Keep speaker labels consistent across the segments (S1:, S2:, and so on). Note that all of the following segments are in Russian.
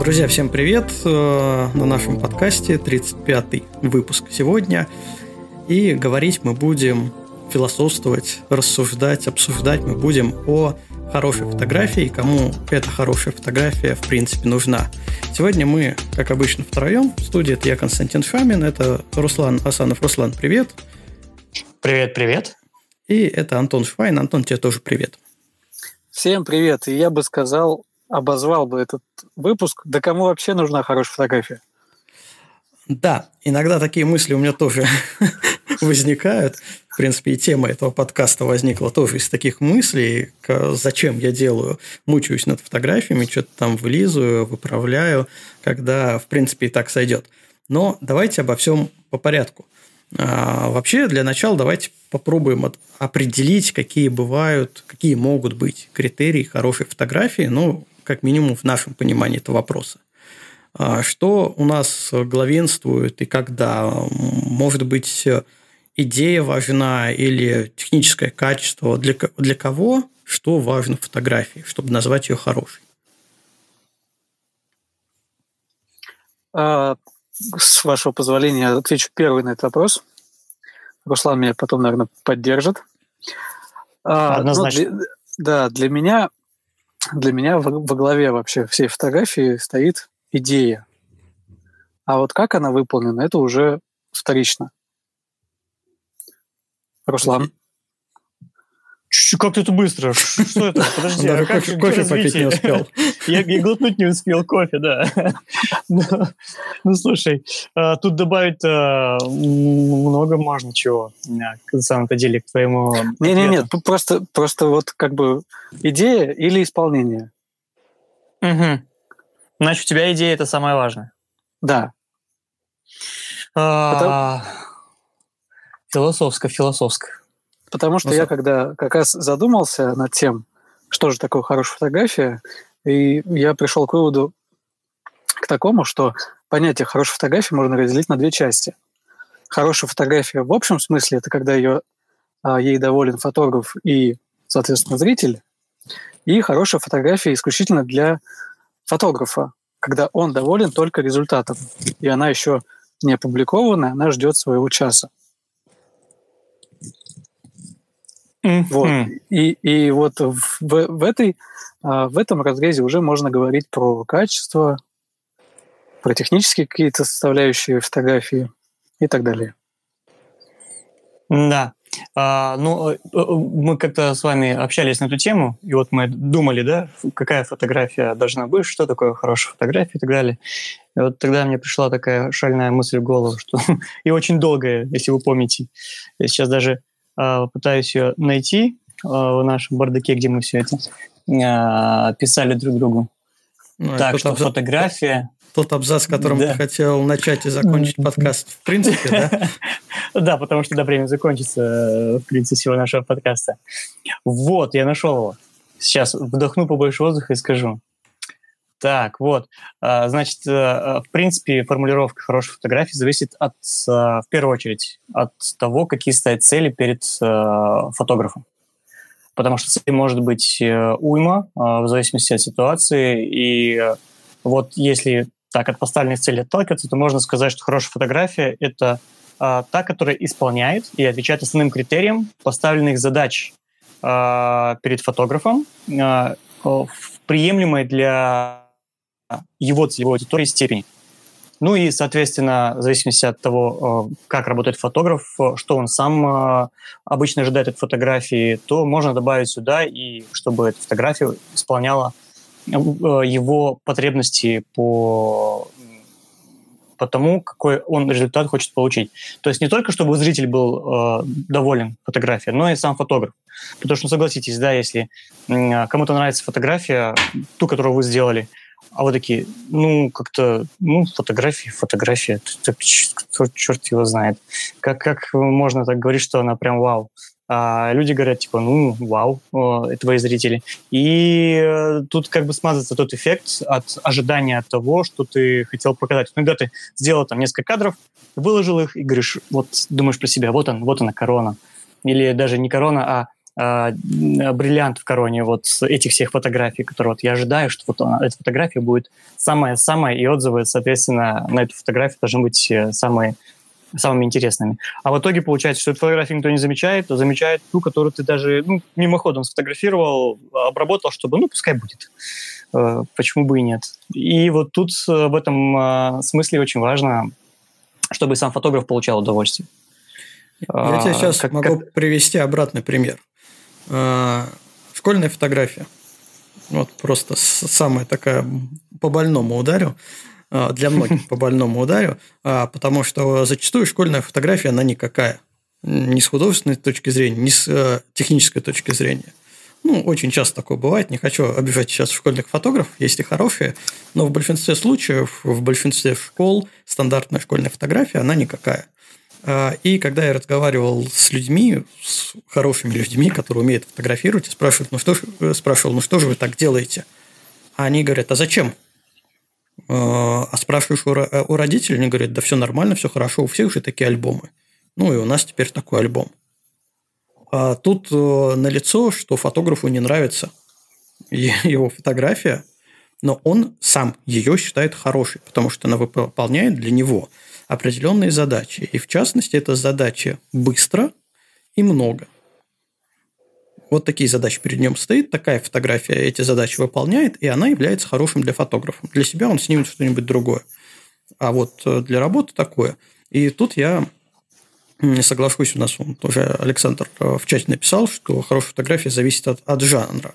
S1: Друзья, всем привет! Э, на нашем подкасте 35-й выпуск сегодня. И говорить мы будем, философствовать, рассуждать, обсуждать мы будем о хорошей фотографии, кому эта хорошая фотография в принципе нужна. Сегодня мы, как обычно, втроем. В студии это я, Константин Шамин, это Руслан Асанов. Руслан, привет!
S2: Привет, привет!
S1: И это Антон Швайн. Антон, тебе тоже привет.
S3: Всем привет. И я бы сказал, обозвал бы этот выпуск, да кому вообще нужна хорошая фотография?
S1: Да, иногда такие мысли у меня тоже возникают. В принципе, и тема этого подкаста возникла тоже из таких мыслей, зачем я делаю, мучаюсь над фотографиями, что-то там вылизываю, выправляю, когда, в принципе, и так сойдет. Но давайте обо всем по порядку. А, вообще, для начала давайте попробуем определить, какие бывают, какие могут быть критерии хорошей фотографии, ну, как минимум в нашем понимании этого вопроса. А, что у нас главенствует и когда? Может быть, идея важна или техническое качество? Для, для кого что важно в фотографии, чтобы назвать ее хорошей?
S3: С вашего позволения отвечу первый на этот вопрос. Руслан меня потом, наверное, поддержит.
S2: А, Однозначно.
S3: Ну, для, да, для меня для меня во, во главе вообще всей фотографии стоит идея. А вот как она выполнена, это уже вторично. Руслан.
S2: Как ты это быстро? Что это? Подожди,
S1: а как кофе попить не успел.
S2: Я, глотнуть не успел кофе, да. ну, ну, слушай, а, тут добавить а, много можно чего, на самом-то деле, к твоему...
S3: Не-не-не, просто, просто вот как бы идея или исполнение.
S2: Угу. Значит, у тебя идея – это самое важное.
S3: Да.
S2: А, Философско, философско.
S3: Потому что ну, я когда как раз задумался над тем, что же такое хорошая фотография, и я пришел к выводу к такому, что понятие хорошей фотографии можно разделить на две части. Хорошая фотография в общем смысле – это когда ее, а, ей доволен фотограф и, соответственно, зритель. И хорошая фотография исключительно для фотографа, когда он доволен только результатом. И она еще не опубликована, она ждет своего часа. Mm-hmm. Вот. И, и вот в, в, этой, а, в этом разрезе уже можно говорить про качество, про технические какие-то составляющие фотографии и так далее.
S2: Да. А, ну, э, э, мы как-то с вами общались на эту тему, и вот мы думали, да, какая фотография должна быть, что такое хорошая фотография и так далее. И вот тогда мне пришла такая шальная мысль в голову, что и очень долгая, если вы помните. Я сейчас даже пытаюсь ее найти а, в нашем бардаке, где мы все это а, писали друг другу. Ну, так что абзац, фотография...
S1: Тот абзац, которым да. ты хотел начать и закончить подкаст, в принципе, да?
S2: Да, потому что до времени закончится, в принципе, всего нашего подкаста. Вот, я нашел его. Сейчас вдохну побольше воздуха и скажу. Так, вот. А, значит, э, э, в принципе, формулировка хорошей фотографии зависит от, э, в первую очередь, от того, какие стоят цели перед фотографом. Потому что цель может быть уйма, в зависимости от ситуации. И вот если так от поставленных целей отталкиваться, то можно сказать, что хорошая фотография – это та, которая исполняет и отвечает основным критериям поставленных задач перед фотографом, приемлемой для его целевой аудитории степени. Ну и, соответственно, в зависимости от того, э, как работает фотограф, что он сам э, обычно ожидает от фотографии, то можно добавить сюда, и чтобы эта фотография исполняла э, его потребности по, по тому, какой он результат хочет получить. То есть не только, чтобы зритель был доволен фотографией, но и сам фотограф. Потому что, ну, согласитесь, да, если кому-то нравится фотография, ту, которую вы сделали – а вы такие, ну, как-то, ну, фотографии, фотография, так, черт, его знает. Как, как можно так говорить, что она прям вау? А люди говорят, типа, ну, вау, твои зрители. И э, тут как бы смазывается тот эффект от ожидания от того, что ты хотел показать. Ну, когда ты сделал там несколько кадров, выложил их и говоришь, вот думаешь про себя, вот он, вот она корона. Или даже не корона, а э, бриллиант в короне вот этих всех фотографий, которые вот я ожидаю, что вот она, эта фотография будет самая-самая, и отзывы, соответственно, на эту фотографию должны быть э, самые самыми интересными. А в итоге получается, что эту фотографию никто не замечает, а замечает ту, которую ты даже ну, мимоходом сфотографировал, обработал, чтобы, ну, пускай будет. Э, почему бы и нет? И вот тут э, в этом э, смысле очень важно, чтобы сам фотограф получал удовольствие.
S1: Я тебе сейчас как, могу как... привести обратный пример. Школьная фотография. Вот просто самая такая по больному ударю. А, для многих по больному ударю, а, потому что зачастую школьная фотография, она никакая. Ни с художественной точки зрения, ни с э, технической точки зрения. Ну, очень часто такое бывает. Не хочу обижать сейчас школьных фотографов, есть и хорошие, но в большинстве случаев, в большинстве школ стандартная школьная фотография, она никакая. А, и когда я разговаривал с людьми, с хорошими людьми, которые умеют фотографировать, спрашивают, ну что, э, спрашивал, ну что же вы так делаете? А они говорят, а зачем? А, а спрашиваешь э, у родителей, они говорят, да все нормально, все хорошо, у всех же такие альбомы. Ну и у нас теперь такой альбом. А тут э, налицо, что фотографу не нравится его фотография, но он сам ее считает хорошей, потому что она выполняет для него определенные задачи. И в частности, это задачи быстро и много. Вот такие задачи перед ним стоит, такая фотография эти задачи выполняет, и она является хорошим для фотографа. Для себя он снимет что-нибудь другое. А вот э, для работы такое. И тут я не соглашусь, у нас он тоже Александр э, в чате написал, что хорошая фотография зависит от, от жанра.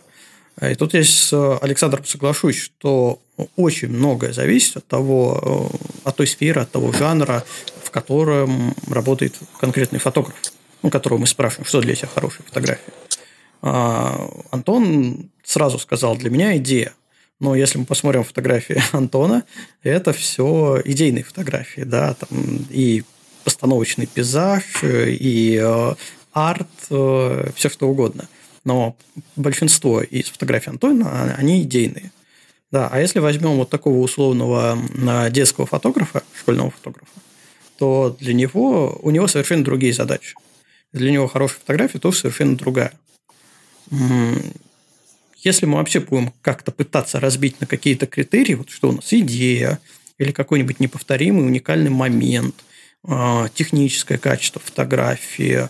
S1: И тут я с э, Александром соглашусь, что очень многое зависит от того, от той сферы, от того жанра, в котором работает конкретный фотограф, у которого мы спрашиваем, что для тебя хорошая фотография. А, Антон сразу сказал, для меня идея. Но если мы посмотрим фотографии Антона, это все идейные фотографии, да, там и постановочный пейзаж, и э, арт, э, все что угодно. Но большинство из фотографий Антона, они идейные. Да, а если возьмем вот такого условного детского фотографа, школьного фотографа, то для него, у него совершенно другие задачи. Для него хорошая фотография тоже совершенно другая. Если мы вообще будем как-то пытаться разбить на какие-то критерии, вот что у нас идея или какой-нибудь неповторимый уникальный момент, а, техническое качество фотографии,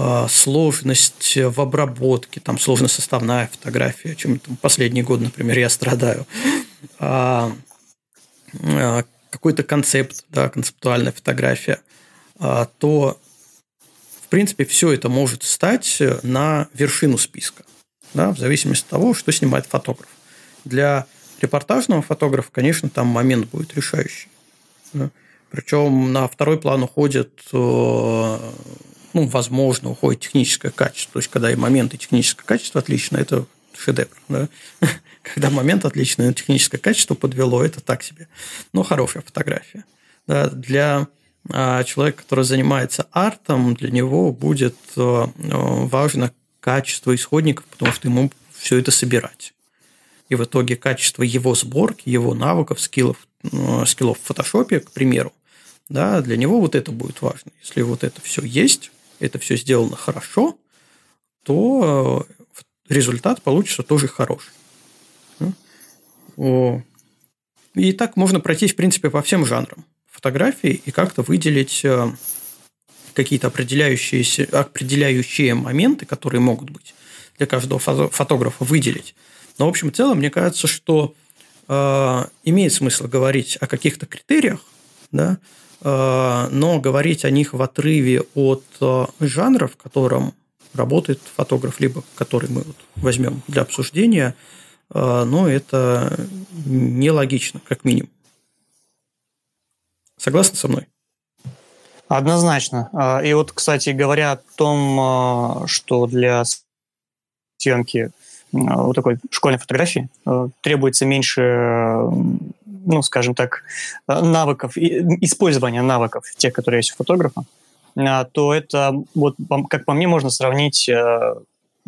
S1: а, сложность в обработке, там сложносоставная фотография, чем там последний год, например, я страдаю, а, какой-то концепт, да, концептуальная фотография, то в принципе, все это может стать э, на вершину списка, да, в зависимости от того, что снимает фотограф. Для репортажного фотографа, конечно, там момент будет решающий. Да. Причем на второй план уходит, э, ну, возможно, уходит техническое качество. То есть, когда и момент, и техническое качество отлично, это шедевр. Да? Когда момент отличный, но техническое качество подвело, это так себе. Но хорошая фотография. Да? Для а человек, который занимается артом, для него будет э, важно качество исходников, потому что ему все это собирать. И в итоге качество его сборки, его навыков, скиллов, скиллов в фотошопе, к примеру, да, для него вот это будет важно. Если вот это все есть, это все сделано хорошо, то результат получится тоже хороший. И так можно пройтись, в принципе, по всем жанрам фотографии и как-то выделить э, какие-то определяющие, определяющие моменты, которые могут быть для каждого фотографа выделить. Но, в общем целом, мне кажется, что э, имеет смысл говорить о каких-то критериях, да, э, но говорить о них в отрыве от э, жанра, в котором работает фотограф, либо который мы возьмем для обсуждения, э, но это нелогично, как минимум. Согласны со мной?
S2: Однозначно. И вот, кстати, говоря о том, что для съемки вот такой школьной фотографии требуется меньше, ну, скажем так, навыков, использования навыков, тех, которые есть у фотографа, то это, вот, как по мне, можно сравнить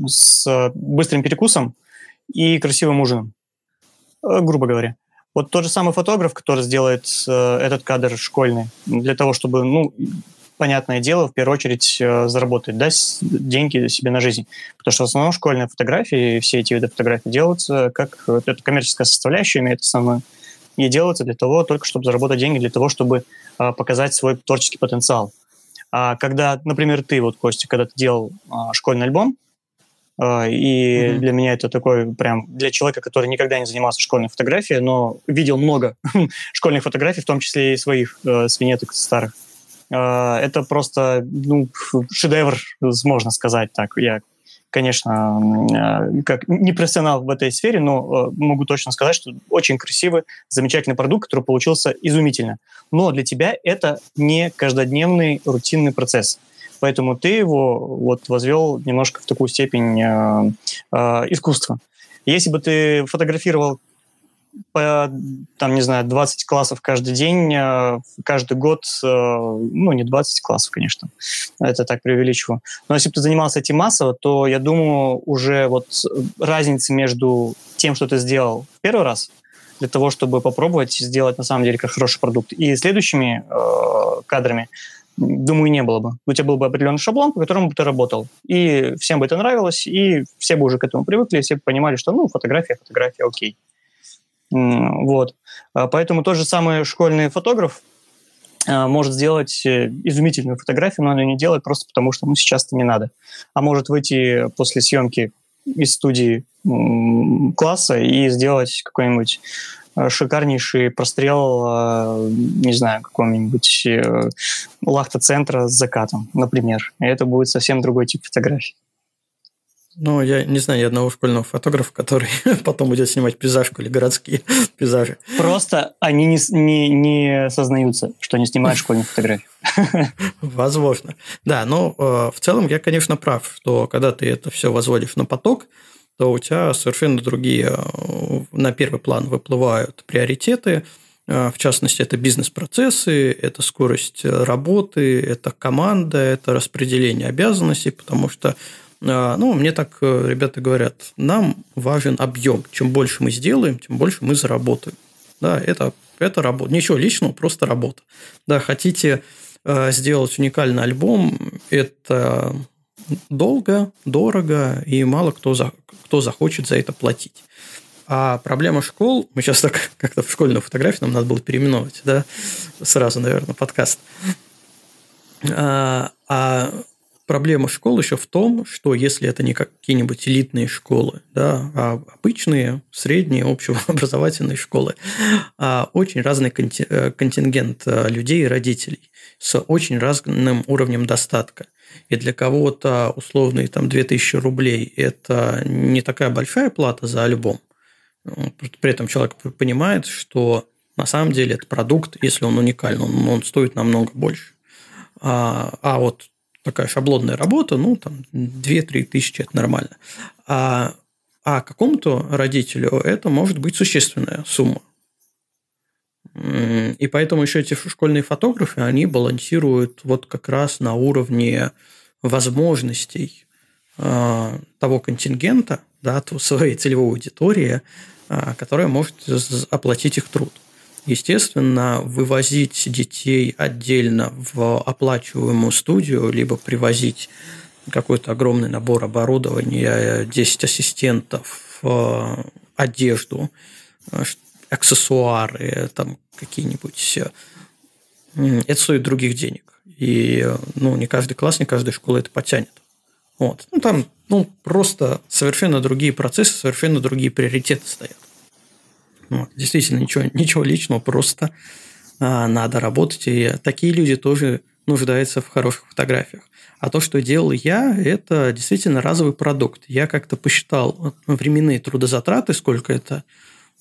S2: с быстрым перекусом и красивым ужином, грубо говоря. Вот тот же самый фотограф, который сделает э, этот кадр школьный, для того, чтобы, ну, понятное дело, в первую очередь э, заработать, да, деньги себе на жизнь. Потому что в основном школьные фотографии, все эти виды фотографий делаются как эта коммерческая составляющая имеет основную, и делаются для того, только чтобы заработать деньги, для того, чтобы э, показать свой творческий потенциал. А когда, например, ты, вот, Костя, когда ты делал э, школьный альбом, а, и mm-hmm. для меня это такой прям для человека, который никогда не занимался школьной фотографией, но видел много школьных фотографий, в том числе и своих э, свинеток старых. Э, это просто ну, шедевр, можно сказать так. Я, конечно, э, как не профессионал в этой сфере, но э, могу точно сказать, что очень красивый, замечательный продукт, который получился изумительно. Но для тебя это не каждодневный рутинный процесс Поэтому ты его вот возвел немножко в такую степень э, э, искусства. Если бы ты фотографировал по, там, не знаю, 20 классов каждый день, э, каждый год, э, ну, не 20 классов, конечно, это так преувеличиваю. Но если бы ты занимался этим массово, то, я думаю, уже вот разница между тем, что ты сделал в первый раз, для того, чтобы попробовать сделать на самом деле как хороший продукт, и следующими э, кадрами, думаю, не было бы. У тебя был бы определенный шаблон, по которому бы ты работал. И всем бы это нравилось, и все бы уже к этому привыкли, все бы понимали, что, ну, фотография, фотография, окей. Вот. А поэтому тот же самый школьный фотограф а, может сделать э, изумительную фотографию, но он ее не делает просто потому, что ему сейчас это не надо. А может выйти после съемки из студии класса и сделать какой-нибудь Э, шикарнейший прострел, э, не знаю, какого-нибудь э, лахта-центра с закатом, например. И это будет совсем другой тип фотографий.
S1: Ну, я не знаю ни одного школьного фотографа, который потом будет снимать пейзажку или городские пейзажи.
S2: Просто они не, не, не сознаются, что они снимают школьные фотографии.
S1: Возможно. Да, но в целом я, конечно, прав, что когда ты это все возводишь на поток, то у тебя совершенно другие э, на первый план выплывают приоритеты. Э, в частности, это бизнес-процессы, это скорость работы, это команда, это распределение обязанностей, потому что э, ну, мне так ребята говорят, нам важен объем. Чем больше мы сделаем, тем больше мы заработаем. Да, это, это работа. Ничего личного, просто работа. Да, хотите сделать уникальный альбом, это долго, дорого, и мало кто, за, кто захочет за это платить. А проблема школ, мы сейчас так как-то в школьную фотографию нам надо было переименовать, да, сразу, наверное, подкаст. А, а проблема школ еще в том, что если это не какие-нибудь элитные школы, да, а обычные, средние, общеобразовательные школы, а очень разный э, контингент э, людей и родителей с очень разным уровнем достатка – и для кого-то условные там 2000 рублей – это не такая большая плата за альбом. При этом человек понимает, что на самом деле это продукт, если он уникальный, он, он стоит намного больше. А, а вот такая шаблонная работа, ну, там, 2-3 тысячи – это нормально. А, а какому-то родителю это может быть существенная сумма. И поэтому еще эти школьные фотографы, они балансируют вот как раз на уровне возможностей а, того контингента, да, своей целевой аудитории, а, которая может оплатить их труд. Естественно, вывозить детей отдельно в оплачиваемую студию, либо привозить какой-то огромный набор оборудования, 10 ассистентов, а, одежду, аксессуары, там какие-нибудь. Э, это стоит других денег. И ну, не каждый класс, не каждая школа это потянет. Вот. Ну, там ну, просто совершенно другие процессы, совершенно другие приоритеты стоят. Вот. Действительно, ничего, ничего личного, просто а, надо работать. И такие люди тоже нуждаются в хороших фотографиях. А то, что делал я, это действительно разовый продукт. Я как-то посчитал временные трудозатраты, сколько это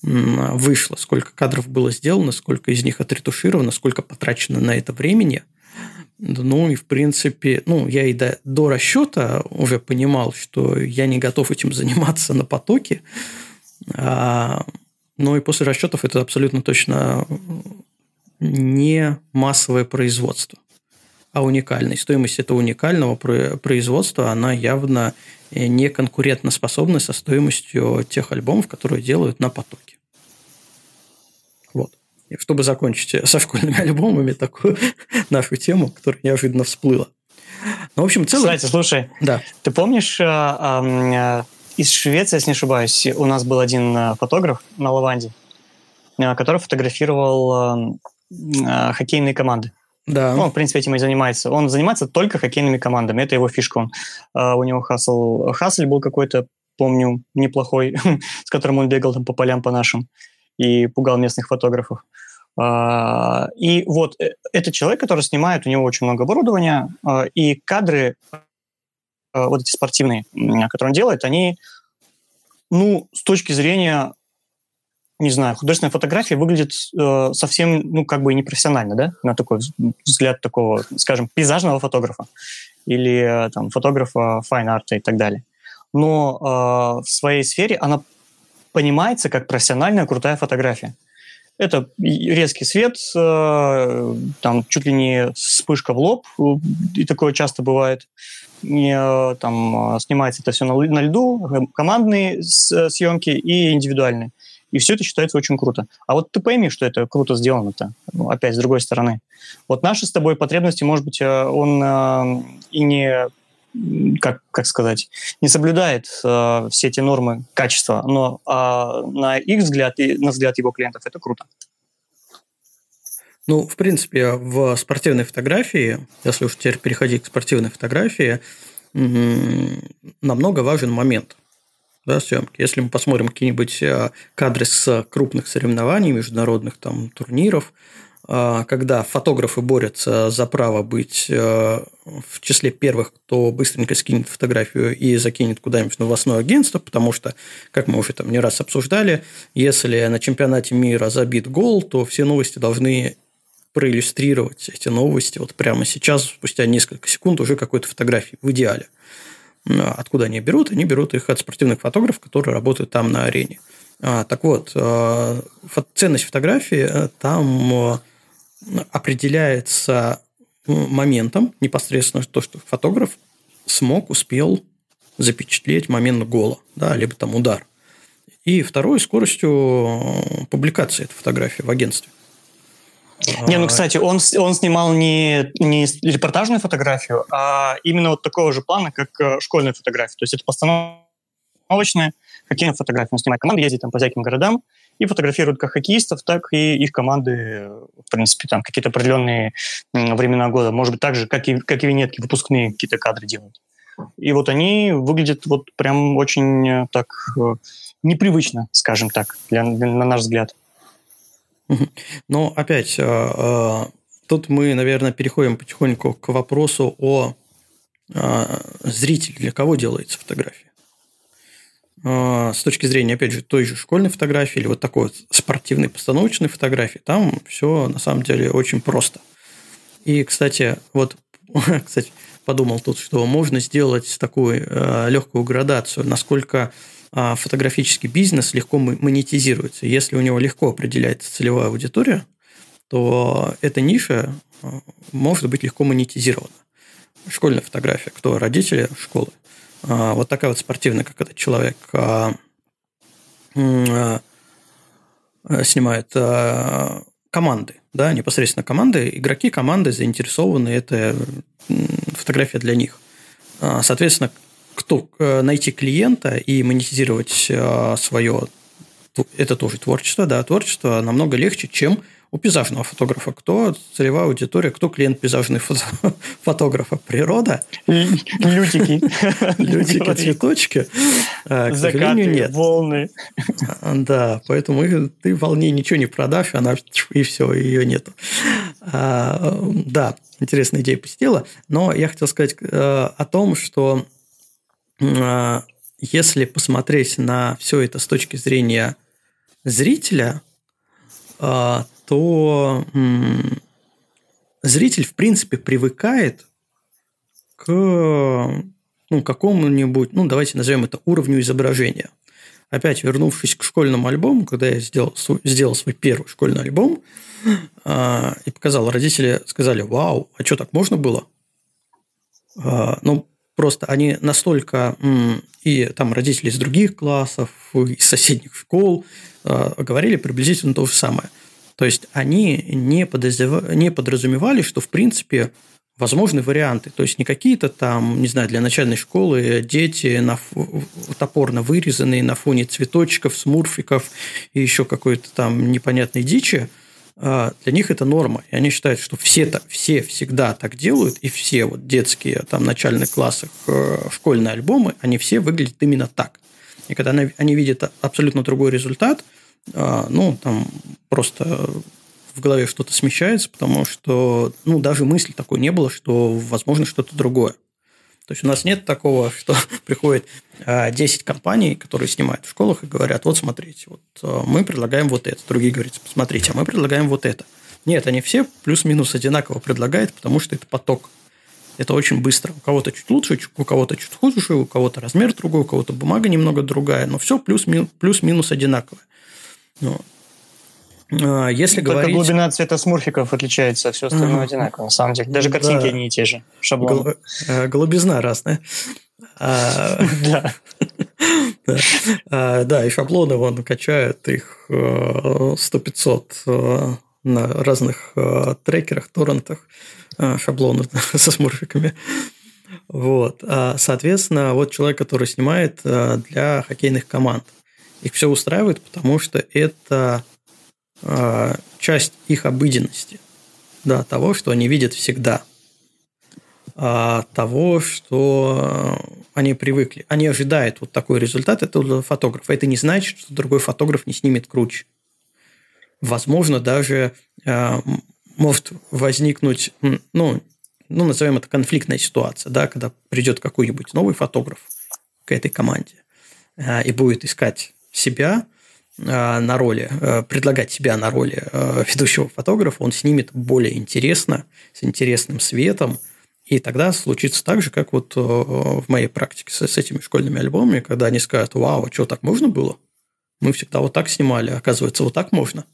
S1: вышло, сколько кадров было сделано, сколько из них отретушировано, сколько потрачено на это времени. Ну и, в принципе, ну, я и до, до расчета уже понимал, что я не готов этим заниматься на потоке. А, но и после расчетов это абсолютно точно не массовое производство, а уникальное. Стоимость этого уникального производства, она явно не конкурентоспособна со стоимостью тех альбомов, которые делают на потоке. Вот. чтобы закончить со школьными альбомами такую нашу тему, которая неожиданно всплыла. Ну, в общем, целый...
S2: Кстати, слушай,
S1: да.
S2: ты помнишь, э, э, из Швеции, если не ошибаюсь, у нас был один э, фотограф на Лаванде, который фотографировал хоккейные команды.
S1: Да.
S2: Ну, он, в принципе, этим и занимается. Он занимается только хоккейными командами. Это его фишка. Он, у него хасл, хасль был какой-то, помню, неплохой, с которым он бегал там по полям по нашим и пугал местных фотографов. А, и вот э, этот человек, который снимает, у него очень много оборудования, и кадры, вот эти спортивные, которые он делает, они, ну, с точки зрения, не знаю, художественная фотография выглядит э, совсем, ну, как бы непрофессионально, да, на такой взгляд такого, скажем, пейзажного фотографа или э, там фотографа fine art а и так далее. Но в своей сфере она понимается как профессиональная крутая фотография. Это резкий свет, э, там чуть ли не вспышка в лоб, и такое часто бывает. Э, там э, снимается это все на, льду, командные съемки и индивидуальные. И все это считается очень круто. А вот ты пойми, что это круто сделано-то, ну, опять, с другой стороны. Вот наши с тобой потребности, может быть, он и не как, как сказать, не соблюдает э, все эти нормы качества, но э, на их взгляд и на взгляд его клиентов это круто.
S1: Ну, в принципе, в спортивной фотографии, если уж теперь переходить к спортивной фотографии, намного важен момент да, съемки. Если мы посмотрим какие-нибудь э, кадры с крупных соревнований, международных там турниров, а, когда фотографы борются за право быть э, в числе первых, кто быстренько скинет фотографию и закинет куда-нибудь в новостное агентство, потому что, как мы уже там не раз обсуждали, если на чемпионате мира забит гол, то все новости должны проиллюстрировать эти новости вот прямо сейчас, спустя несколько секунд уже какой-то фотографии, в идеале. Откуда они берут? Они берут их от спортивных фотографов, которые работают там на арене. А, так вот, э, ценность фотографии э, там определяется моментом непосредственно то, что фотограф смог, успел запечатлеть момент гола, да, либо там удар. И второй скоростью э, публикации этой фотографии в агентстве.
S2: Не, ну, кстати, он, он снимал не, не репортажную фотографию, а именно вот такого же плана, как э, школьную фотографию. То есть это постановочная хоккейная фотография. Он снимает команды, ездит там по всяким городам, и фотографируют как хоккеистов, так и их команды, в принципе, там какие-то определенные времена года. Может быть, так же, как и, как и винетки, выпускные какие-то кадры делают. И вот они выглядят вот прям очень э, так э, непривычно, скажем так, для, для, на наш взгляд.
S1: Но опять, э, тут мы, наверное, переходим потихоньку к вопросу о зрителе, для кого делается фотография. А, с точки зрения, опять же, той же школьной фотографии или вот такой вот спортивной постановочной фотографии, там все на самом деле очень просто. И, кстати, вот, кстати, подумал тут, что можно сделать такую легкую градацию, насколько э, фотографический бизнес легко монетизируется. Если у него легко определяется целевая аудитория, то эта ниша э, может быть легко монетизирована. Школьная фотография, кто родители школы, а, вот такая вот спортивная, как этот человек а, а, снимает команды, да, непосредственно команды, игроки команды заинтересованы, это фотография для них. Соответственно, кто найти клиента и монетизировать свое, это тоже творчество, да, творчество намного легче, чем у пейзажного фотографа. Кто целевая аудитория, кто клиент пейзажного фото фотографа? Природа?
S2: Лютики.
S1: Лютики, цветочки.
S2: К сожалению, нет. волны.
S1: А, да, поэтому ты волне ничего не продашь, она и все, ее нету. А, да, интересная идея посетила. Но я хотел сказать э, о том, что если посмотреть на все это с точки зрения зрителя, то зритель, в принципе, привыкает к ну, какому-нибудь, ну, давайте назовем это уровню изображения. Опять вернувшись к школьному альбому, когда я сделал, сделал свой первый школьный альбом э, и показал, родители сказали, вау, а что, так можно было? Э, ну, просто они настолько, и там родители из других классов, из соседних школ э, говорили приблизительно то же самое – То есть они не, подозрев... не подразумевали, что в принципе возможны варианты. То есть не какие-то там, не знаю, для начальной школы дети на фу... топорно вырезанные на фоне цветочков, смурфиков и еще какой-то там непонятной дичи. А для них это норма. И они считают, что все, -то, все всегда так делают, и все вот детские там начальных классах э, школьные альбомы, они все выглядят именно так. И когда они видят абсолютно другой результат, а, ну, там просто в голове что-то смещается, потому что, ну, даже мысли такой не было, что возможно что-то другое. То есть у нас нет такого, что приходит 10 а, компаний, которые снимают в школах и говорят, вот смотрите, вот а, мы предлагаем вот это. Другие говорят, посмотрите, а мы предлагаем вот это. Нет, они все плюс-минус одинаково предлагают, потому что это поток. Это очень быстро. У кого-то чуть лучше, у кого-то чуть хуже, у кого-то размер другой, у кого-то бумага немного другая, но все плюс-минус плюс одинаковое. Ну,
S2: а, если Только говорить... глубина цвета смурфиков отличается, а все остальное одинаково, на самом деле. Даже картинки да. одни и те же, шаблон.
S1: Э, голубизна разная. А, да. Да, и шаблоны вон качают их 100-500 э, э, на разных трекерах, торрентах, шаблоны со смурфиками. Вот. Соответственно, вот человек, который снимает для хоккейных команд. Их все устраивает, потому что это а, часть их обыденности, да, того, что они видят всегда, а, того, что они привыкли. Они ожидают вот такой результат этого фотографа. Это не значит, что другой фотограф не снимет круче. Возможно, даже а, может возникнуть, ну, ну, назовем это конфликтная ситуация, да, когда придет какой-нибудь новый фотограф к этой команде и будет искать себя – Э, на роли, э, предлагать себя на роли э, ведущего фотографа, он снимет более интересно, с интересным светом, и тогда случится так же, как вот в моей практике с, этими школьными альбомами, когда они скажут, вау, а что, так можно было? Мы всегда вот так снимали, оказывается, вот так можно.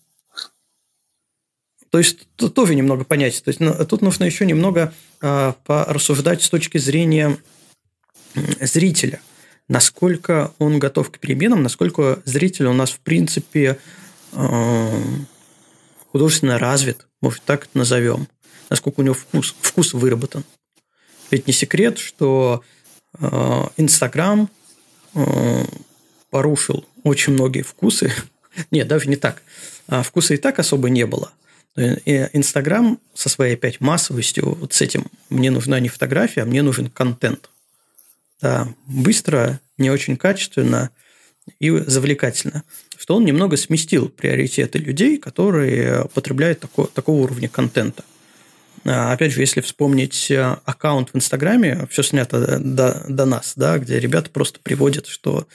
S1: То есть тут тоже немного понять. То есть тут нужно еще немного э, порассуждать с точки зрения зрителя – насколько он готов к переменам, насколько зритель у нас, в принципе, э, художественно развит, может, так это назовем, насколько у него вкус, вкус выработан. Ведь не секрет, что э, Инстаграм э, порушил очень многие вкусы. Нет, даже не так. А вкуса и так особо не было. Инстаграм со своей опять массовостью, вот с этим мне нужна не фотография, а мне нужен контент – да, быстро, не очень качественно и завлекательно, что он немного сместил приоритеты людей, которые потребляют тако, такого уровня контента. А, опять же, если вспомнить э, аккаунт в Инстаграме, все снято до, до нас, да, где ребята просто приводят, что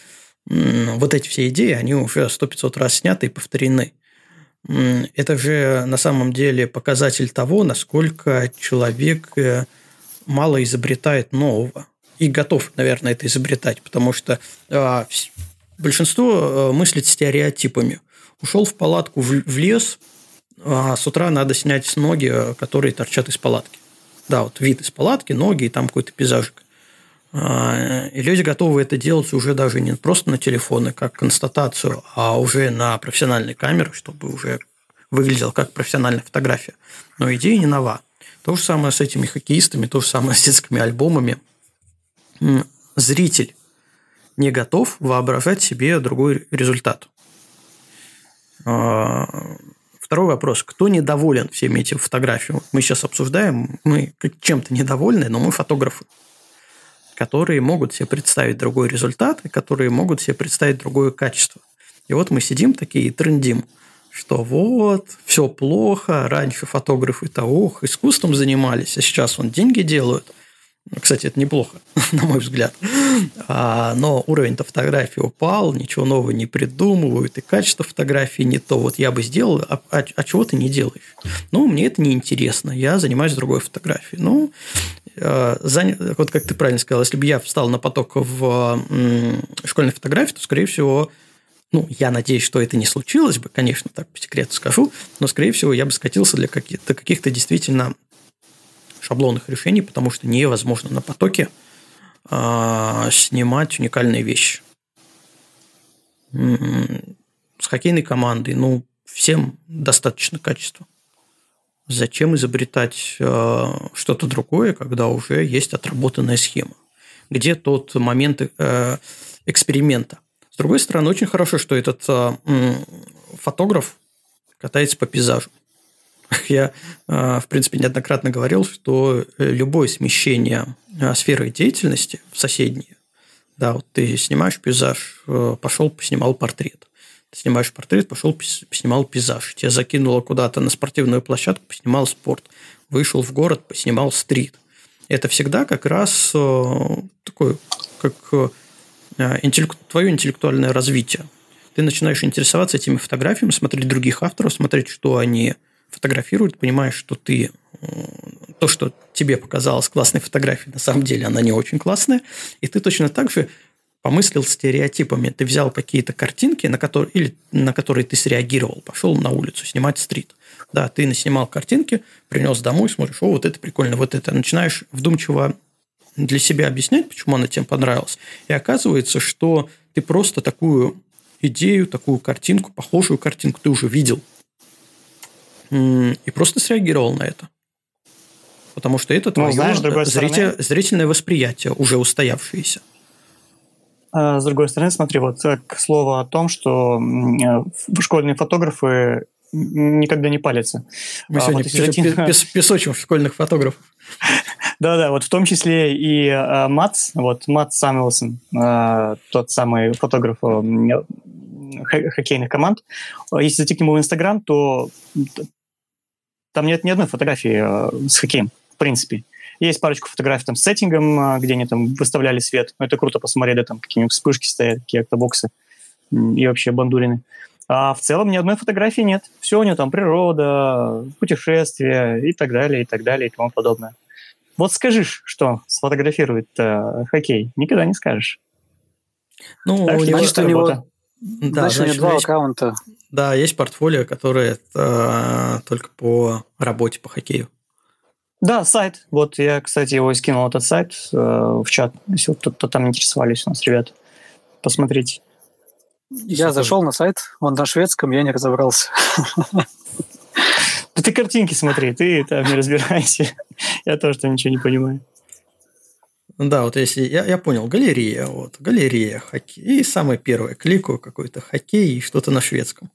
S1: вот эти все идеи, они уже 100-500 раз сняты и повторены. Это же на самом деле показатель того, насколько человек э, мало изобретает нового и готов, наверное, это изобретать, потому что э, большинство э, мыслит стереотипами. Ушел в палатку в, в лес, а с утра надо снять ноги, которые торчат из палатки. Да, вот вид из палатки, ноги и там какой-то пейзажик. А, и люди готовы это делать уже даже не просто на телефоны, как констатацию, а уже на профессиональной камеры, чтобы уже выглядел как профессиональная фотография. Но идея не нова. То же самое с этими хоккеистами, то же самое с детскими альбомами – зритель не готов воображать себе другой результат. А, второй вопрос. Кто недоволен всеми этими фотографиями? Мы сейчас обсуждаем, мы чем-то недовольны, но мы фотографы, которые могут себе представить другой результат, и которые могут себе представить другое качество. И вот мы сидим такие и трендим, что вот, все плохо, раньше фотографы-то, ох, искусством занимались, а сейчас он деньги делают – кстати, это неплохо, на мой взгляд. А, но уровень-то фотографии упал, ничего нового не придумывают, и качество фотографии не то. Вот я бы сделал, а, а, а чего ты не делаешь? Ну, мне это не интересно, я занимаюсь другой фотографией. Ну, заня... вот как ты правильно сказал, если бы я встал на поток в школьной фотографии, то, скорее всего, ну, я надеюсь, что это не случилось бы, конечно, так по секрету скажу, но, скорее всего, я бы скатился для каких-то, каких-то действительно шаблонных решений, потому что невозможно на потоке э, снимать уникальные вещи. С хоккейной командой, ну, всем достаточно качества. Зачем изобретать э, что-то другое, когда уже есть отработанная схема? Где тот момент э, эксперимента? С другой стороны, очень хорошо, что этот э, фотограф катается по пейзажу. Я, э, в принципе, неоднократно говорил, что любое смещение э, сферы деятельности в соседние, да, вот ты снимаешь пейзаж, э, пошел, поснимал портрет снимаешь портрет, пошел, поснимал пейзаж. Тебя закинуло куда-то на спортивную площадку, поснимал спорт. Вышел в город, поснимал стрит. Это всегда как раз э, такое, как э, интеллект, твое интеллектуальное развитие. Ты начинаешь интересоваться этими фотографиями, смотреть других авторов, смотреть, что они фотографируют, понимаешь, что ты э, то, что тебе показалось классной фотографией, на самом деле она не очень классная, и ты точно так же помыслил стереотипами. Ты взял какие-то картинки, на которые, или на которые ты среагировал, пошел на улицу снимать стрит. Да, ты наснимал картинки, принес домой, смотришь, о, вот это прикольно, вот это. Начинаешь вдумчиво для себя объяснять, почему она тебе понравилась. И оказывается, что ты просто такую идею, такую картинку, похожую картинку ты уже видел. И просто среагировал на это. Потому что это твое ну, знаешь, зритель, зрительное восприятие, уже устоявшееся.
S2: А с другой стороны, смотри, вот э, к слову о том, что э, школьные фотографы никогда не палятся.
S1: Мы а, сегодня вот один... пес песочим школьных фотографов.
S2: Да-да, вот в том числе и э, Матс, вот Матс Самуэлсон, тот самый фотограф хоккейных команд. Если зайти к нему в Инстаграм, то там нет ни одной фотографии с хоккеем, в принципе. Есть парочку фотографий там с сеттингом, а, где они там выставляли свет. Ну, это круто посмотреть, да, там какие-нибудь вспышки стоят, какие автобоксы и вообще бандурины. А в целом ни одной фотографии нет. Все у него там природа, путешествия и так далее, и так далее, и тому подобное. Вот скажешь, что сфотографирует э, хоккей, никогда не скажешь.
S3: Ну, так, у него, значит, у него, да, значит, у него два есть, аккаунта.
S1: Да, есть портфолио, которое э, только по работе по хоккею.
S2: Да, сайт. Вот я, кстати, его скинул, этот сайт, э, в чат, если кто-то там интересовались у нас, ребят. Посмотрите.
S3: Я зашел на сайт, он на шведском, я не разобрался.
S2: Да ты картинки смотри, ты там не разбирайся. Я тоже там ничего не понимаю.
S1: Да, вот если я, я понял, галерея, вот, галерея, хоккей. И самое первое, кликаю какой-то хоккей и что-то на шведском.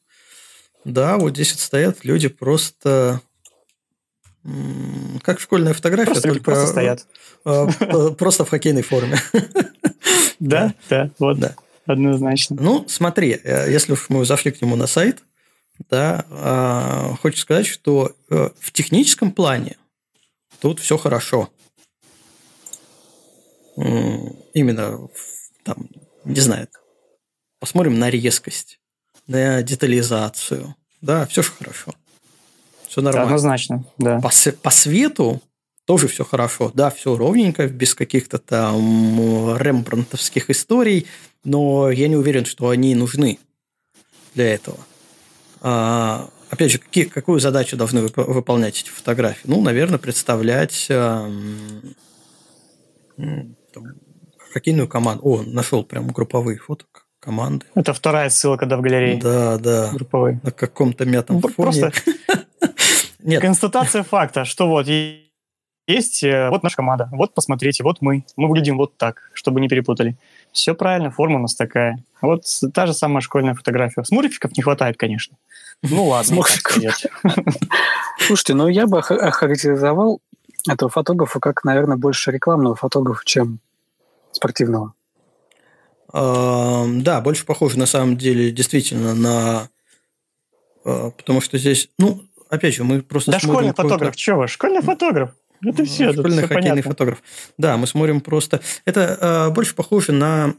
S1: Да, вот здесь вот стоят люди просто как школьная фотография,
S2: просто, только просто стоят.
S1: А, просто в хоккейной форме.
S2: Да, да, вот, да. однозначно.
S1: Ну, смотри, э, если уж мы зашли к нему на сайт, да, а, хочу сказать, что э, в техническом плане тут все хорошо. Именно, там, не знаю, посмотрим на резкость, на детализацию. Да, все же хорошо все нормально.
S2: Однозначно, да.
S1: По, по свету тоже все хорошо. Да, все ровненько, без каких-то там рембрандтовских историй, но я не уверен, что они нужны для этого. А, опять же, какие, какую задачу должны выполнять эти фотографии? Ну, наверное, представлять а, там, хоккейную команду. О, нашел прям групповые фото команды.
S2: Это вторая ссылка, да, в галерее.
S1: Да, да.
S2: Групповые.
S1: На каком-то мятом ну, фоне. Просто
S2: Нет. Констатация факта, что вот есть э, вот наша команда, вот посмотрите, вот мы. Мы выглядим вот так, чтобы не перепутали. Все правильно, форма у нас такая. Вот та же самая школьная фотография. Смурфиков не хватает, конечно. Ну ладно,
S3: Слушайте, ну я бы охарактеризовал этого фотографа как, наверное, больше рекламного фотографа, чем спортивного.
S1: Да, больше похоже на самом деле действительно на... А, потому что здесь, ну, опять же, мы просто
S2: Да школьный фотограф, чего? Школьный фотограф. Это все.
S1: Школьный все хоккейный понятно. фотограф. Да, мы смотрим просто... Это э, больше похоже на...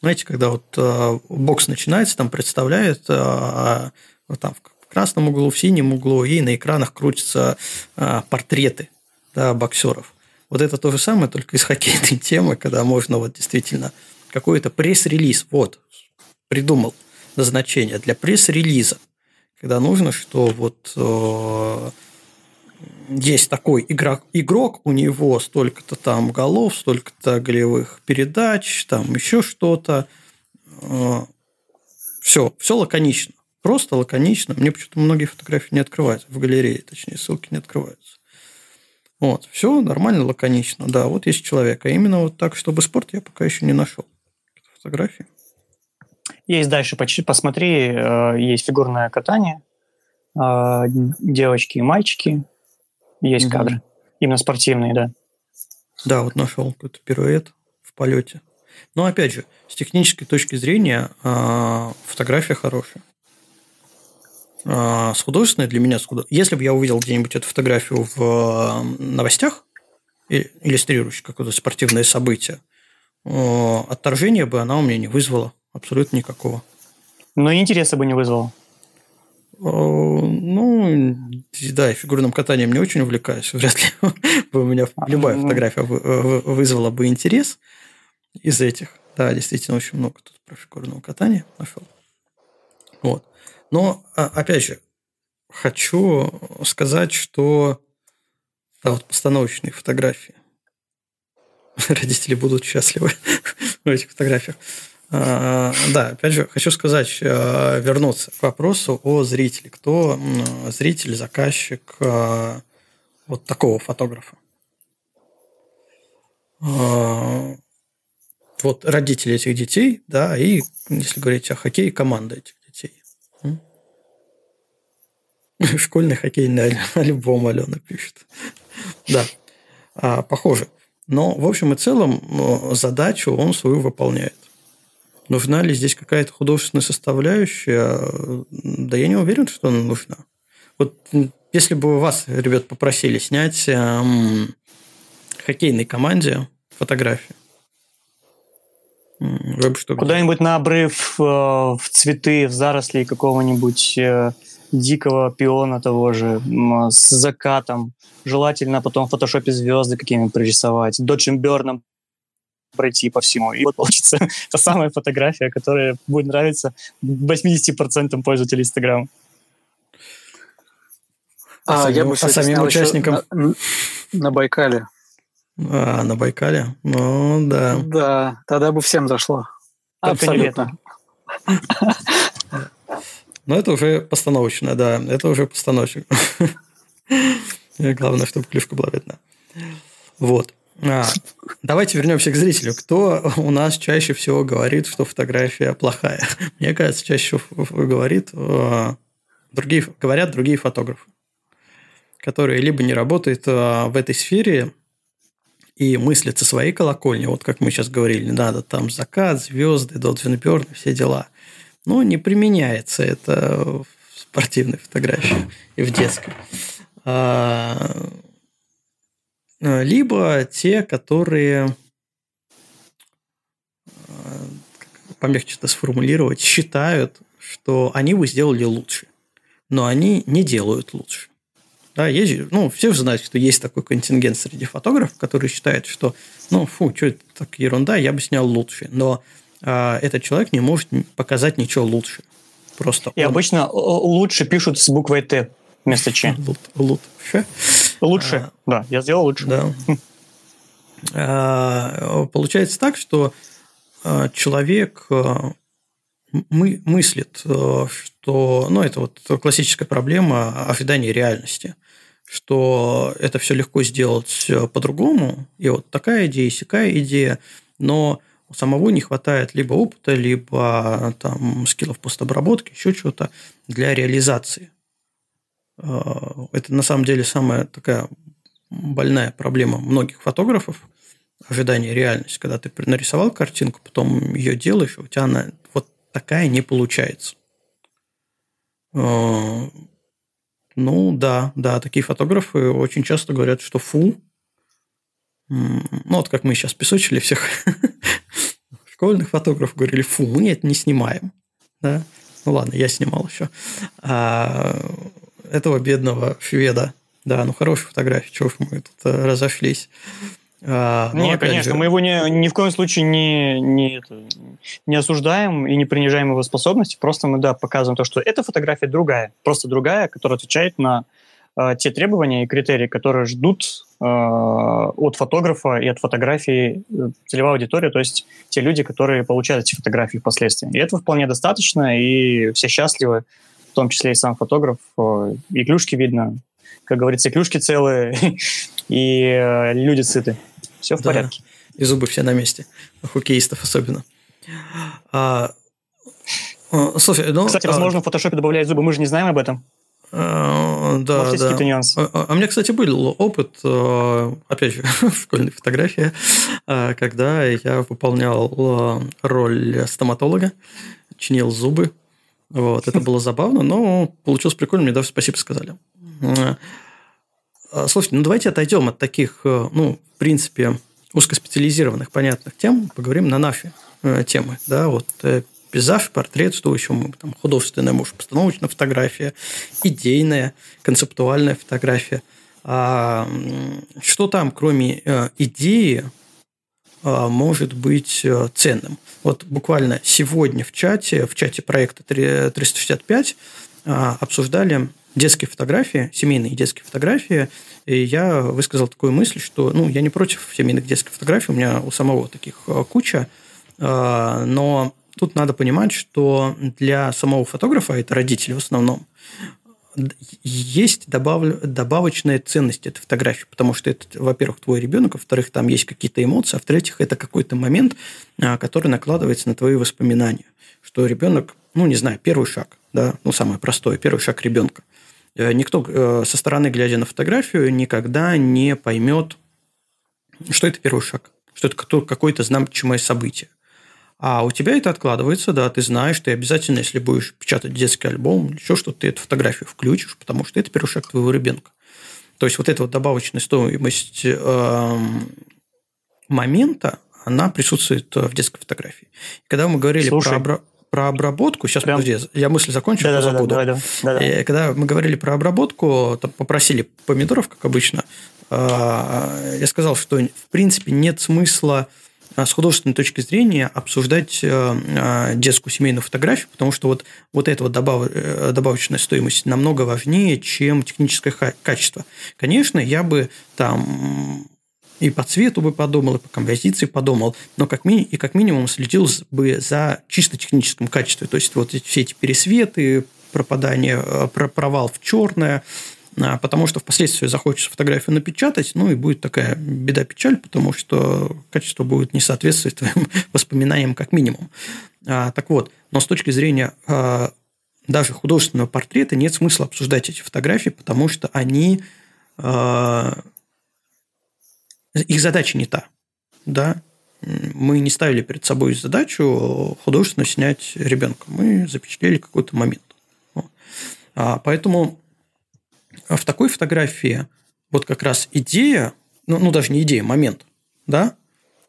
S1: Знаете, когда вот э, бокс начинается, там представляют э, вот там в красном углу, в синем углу, и на экранах крутятся э, портреты да, боксеров. Вот это то же самое, только из хоккейной темы, когда можно вот действительно какой-то пресс-релиз, вот, придумал назначение для пресс-релиза когда нужно, что вот э, есть такой игрок, игрок, у него столько-то там голов, столько-то голевых передач, там еще что-то. Э, все, все лаконично. просто, лаконично. Мне почему-то многие фотографии не открываются, в галерее, точнее, ссылки не открываются. Вот, все нормально, лаконично. Да, вот есть человек. А именно вот так, чтобы спорт я пока еще не нашел. Фотографии.
S2: Есть дальше, посмотри, э, есть фигурное катание, э, девочки и мальчики, есть угу. кадры, именно спортивные, да.
S1: Да, вот нашел какой-то пируэт в полете. Но опять же, с технической точки зрения э, фотография хорошая. С художественной для меня, если бы я увидел где-нибудь эту фотографию в новостях, иллюстрирующей какое-то спортивное событие, отторжения бы она у меня не вызвала. Абсолютно никакого.
S2: Но интереса бы не вызвало.
S1: Ну, да, я фигурным катанием не очень увлекаюсь. Вряд ли у меня любая фотография вызвала бы интерес из этих. Да, действительно, очень много тут про фигурное катание нашел. Вот. Но, а, опять же, хочу сказать, что да, вот постановочные фотографии. Родители будут счастливы в этих фотографиях. А, да, опять же, хочу сказать, э, вернуться к вопросу о зрителе. Кто зритель, заказчик э, вот такого фотографа? А, вот родители этих детей, да, и, если говорить о хоккее, команда этих детей. Школьный хоккей на альбом Алена пишет. Да, а, похоже. Но, в общем и целом, задачу он свою выполняет. Нужна ли здесь какая-то художественная составляющая? Да я не уверен, что она нужна. Вот если бы вас, ребят, попросили снять эм, хоккейной команде фотографию,
S2: вы бы что Куда-нибудь на обрыв, э, в цветы, в заросли какого-нибудь э, дикого пиона того же, с закатом. Желательно потом в фотошопе звезды какие-нибудь прорисовать. Доджем Берном пройти по всему. И вот получится та самая фотография, которая будет нравиться 80% пользователей Инстаграма.
S3: А, а я бы а самим участникам на, на Байкале.
S1: А, на Байкале? Ну, да.
S3: Да, тогда бы всем зашло.
S2: Абсолютно.
S1: Но это уже постановочное, да. Это уже постановочное. Главное, чтобы клюшка была видна. Вот. А, давайте вернемся к зрителю. Кто у нас чаще всего говорит, что фотография плохая? Мне кажется, чаще всего говорит, э, другие, говорят другие фотографы, которые либо не работают э, в этой сфере и мыслят со своей колокольни, вот как мы сейчас говорили, надо там закат, звезды, Долджин Бёрн, все дела. Но не применяется это в спортивной фотографии и в детской. А, Э, либо те, которые, э, помягче это сформулировать, считают, что они бы сделали лучше, но они не делают лучше. Да, есть, ну, все знают, что есть такой контингент среди фотографов, которые считают, что, ну, фу, что это так ерунда, я бы снял лучше. Но этот человек не может показать ничего лучше. Просто
S2: И он... обычно лучше пишут с буквой Т вместо Ч.
S1: Лучше.
S2: Лучше, а, да, я сделал лучше.
S1: Да. А, получается так, что а, человек а, мы, мыслит, что, ну, это вот классическая проблема ожидания реальности, что это все легко сделать по-другому, и вот такая идея, сякая идея, но у самого не хватает либо опыта, либо там скиллов постобработки, еще чего-то для реализации. А, это на самом деле самая такая больная проблема многих фотографов, ожидание реальности, когда ты нарисовал картинку, потом ее делаешь, у тебя она вот такая не получается. А, ну да, да, такие фотографы очень часто говорят, что фу. Ну вот как мы сейчас песочили всех школьных фотографов, говорили, фу, мы это не снимаем. Да? Ну ладно, я снимал еще. А этого бедного шведа. Да, ну хорошая фотография, чего ж мы тут э, разошлись.
S2: А, не, конечно, же... мы его ни, ни в коем случае не, не, это, не осуждаем и не принижаем его способности, просто мы, да, показываем то, что эта фотография другая, просто другая, которая отвечает на э, те требования и критерии, которые ждут от фотографа и от фотографии э, целевая аудитория, то есть те люди, которые получают эти фотографии впоследствии. И этого вполне достаточно, и все счастливы в том числе и сам фотограф. И клюшки видно, как говорится, и клюшки целые, и э, люди сыты. Все в да. порядке.
S1: И зубы все на месте. У хоккеистов особенно. А,
S2: слушай, ну... Кстати, возможно, а... в фотошопе добавляют зубы, мы же не знаем об этом.
S1: А, да, Может, да. какие-то нюансы. А, а, а у меня, кстати, был опыт, э, опять же, в школьной фотографии, э, когда я выполнял э, роль стоматолога, чинил зубы. Вот, это было забавно, но получилось прикольно, мне даже спасибо сказали. Слушайте, ну давайте отойдем от таких, ну, в принципе, узкоспециализированных, понятных тем, поговорим на наши темы. Да, вот пейзаж, портрет, что еще мы там художественная, может, постановочная фотография, идейная, концептуальная фотография. А, что там, кроме э, идеи, э, может быть э, ценным? Вот буквально сегодня в чате, в чате проекта 365 обсуждали детские фотографии, семейные детские фотографии, и я высказал такую мысль, что ну, я не против семейных детских фотографий, у меня у самого таких куча, но тут надо понимать, что для самого фотографа, это родители в основном, есть добав... добавочная ценность этой фотографии, потому что это, во-первых, твой ребенок, во-вторых, там есть какие-то эмоции, а в-третьих, это какой-то момент, а, который накладывается на твои воспоминания, что ребенок, ну, не знаю, первый шаг, да, ну, самое простое, первый шаг ребенка. Э, никто э, со стороны, глядя на фотографию, никогда не поймет, что это первый шаг, что это какое-то значимое событие. А у тебя это откладывается, да, ты знаешь, ты обязательно, если будешь печатать детский альбом или еще что-то, ты эту фотографию включишь, потому что это первый шаг твоего ребенка. То есть вот эта вот добавочная стоимость э, момента, она присутствует в детской фотографии. Когда мы говорили Слушай, про, про обработку, сейчас, Прям... подожди, я мысль закончу, да, да, забуду. Да, да, да, да. И когда мы говорили про обработку, там попросили помидоров, как обычно, э, я сказал, что в принципе нет смысла с художественной точки зрения обсуждать э, а, детскую семейную фотографию, потому что вот, вот эта вот добав, э, добавочная стоимость намного важнее, чем техническое качество. Конечно, я бы там и по цвету бы подумал, и по композиции подумал, но как ми- и как минимум следил бы за чисто техническим качеством. То есть, вот все эти пересветы, пропадание, э, провал в черное, потому что впоследствии захочется фотографию напечатать, ну и будет такая беда-печаль, потому что качество будет не соответствовать твоим воспоминаниям как минимум. А, так вот, но с точки зрения а, даже художественного портрета нет смысла обсуждать эти фотографии, потому что они их задача не та. Да? Мы не ставили перед собой задачу художественно снять ребенка. Мы запечатлели какой-то момент. Поэтому а в такой фотографии вот как раз идея, ну, ну даже не идея, момент, да,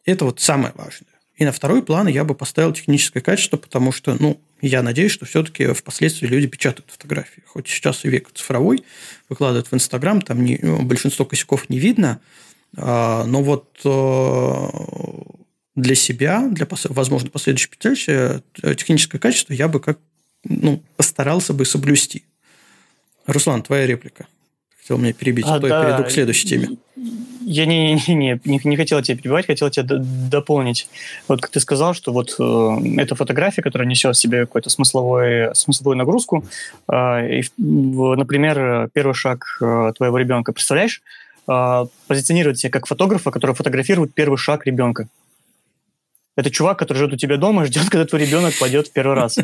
S1: это вот самое важное. И на второй план я бы поставил техническое качество, потому что, ну, я надеюсь, что все-таки впоследствии люди печатают фотографии. Хоть сейчас и век цифровой, выкладывают в Инстаграм, там не, ну, большинство косяков не видно, а, но вот э, для себя, для, возможно, последующей печати, э, техническое качество я бы как ну, постарался бы соблюсти. Руслан, твоя реплика. Хотел меня перебить, а, а то да. я перейду к следующей теме.
S2: Я не, не, не, не, не хотел тебя перебивать, хотел тебя дополнить. Вот как ты сказал, что вот э, эта фотография, которая несет в себе какую-то смысловую, смысловую нагрузку, э, и, например, первый шаг э, твоего ребенка, представляешь, э, позиционировать себя как фотографа, который фотографирует первый шаг ребенка. Это чувак, который живет у тебя дома, ждет, когда твой ребенок пойдет в первый раз.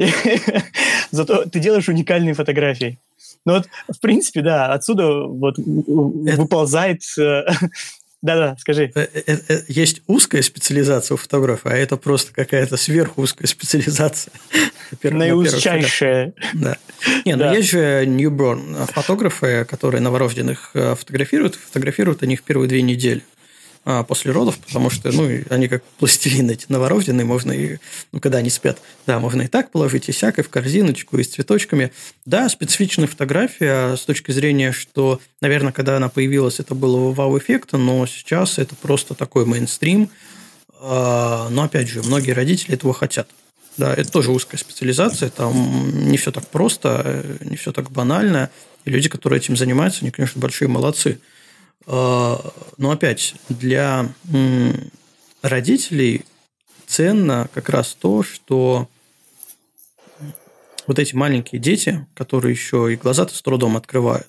S2: Зато ты делаешь уникальные фотографии. Ну вот, в принципе, да, отсюда вот выползает... Э, да-да, скажи. Э,
S1: э, есть узкая специализация у фотографа, а это просто какая-то сверхузкая специализация.
S2: Наиузчайшая.
S1: Да. Не, но есть же newborn фотографы, которые новорожденных фотографируют. Фотографируют они в первые две недели. А, после родов, потому что, ну, они как пластилин эти новорожденные, можно и, ну, когда они спят, да, можно и так положить, и всякой в корзиночку, и с цветочками. Да, специфичная фотография с точки зрения, что, наверное, когда она появилась, это было вау-эффекта, но сейчас это просто такой мейнстрим. А, но, опять же, многие родители этого хотят. Да, это тоже узкая специализация, там не все так просто, не все так банально. И люди, которые этим занимаются, они, конечно, большие молодцы. А, но опять, для родителей ценно как раз то, что вот эти маленькие дети, которые еще и глаза-то с трудом открывают,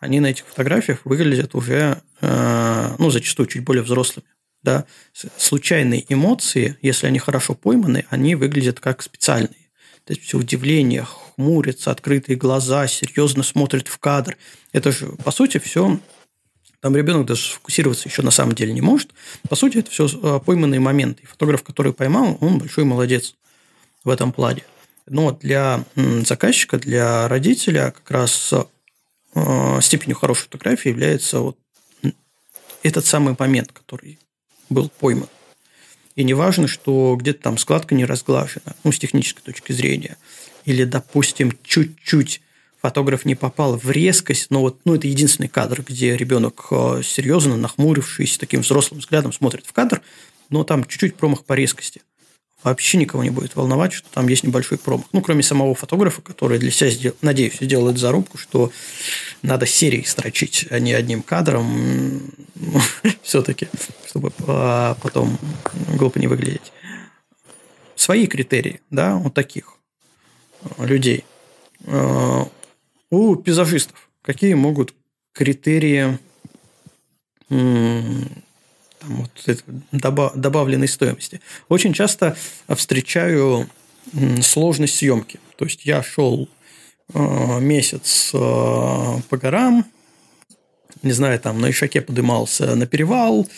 S1: они на этих фотографиях выглядят уже, э, ну, зачастую чуть более взрослыми. Да? Случайные эмоции, если они хорошо пойманы, они выглядят как специальные. То есть все удивление, хмурятся, открытые глаза, серьезно смотрят в кадр. Это же, по сути, все там ребенок даже сфокусироваться еще на самом деле не может. По сути, это все э, пойманные моменты. И фотограф, который поймал, он большой молодец в этом плане. Но для заказчика, для родителя как раз э, степенью хорошей фотографии является вот этот самый момент, который был пойман. И не важно, что где-то там складка не разглажена, ну, с технической точки зрения. Или, допустим, чуть-чуть фотограф не попал в резкость, но вот ну, это единственный кадр, где ребенок э, серьезно, нахмурившись, таким взрослым взглядом смотрит в кадр, но там чуть-чуть промах по резкости. Вообще никого не будет волновать, что там есть небольшой промах. Ну, кроме самого фотографа, который для себя, сделал, надеюсь, сделает зарубку, что надо серией строчить, а не одним кадром все-таки, чтобы а, потом глупо не выглядеть. Свои критерии, да, вот таких людей. У пейзажистов какие могут критерии там, вот, добавленной стоимости? Очень часто встречаю сложность съемки. То есть я шел а, месяц а, по горам, не знаю, там на Ишаке подымался на перевал,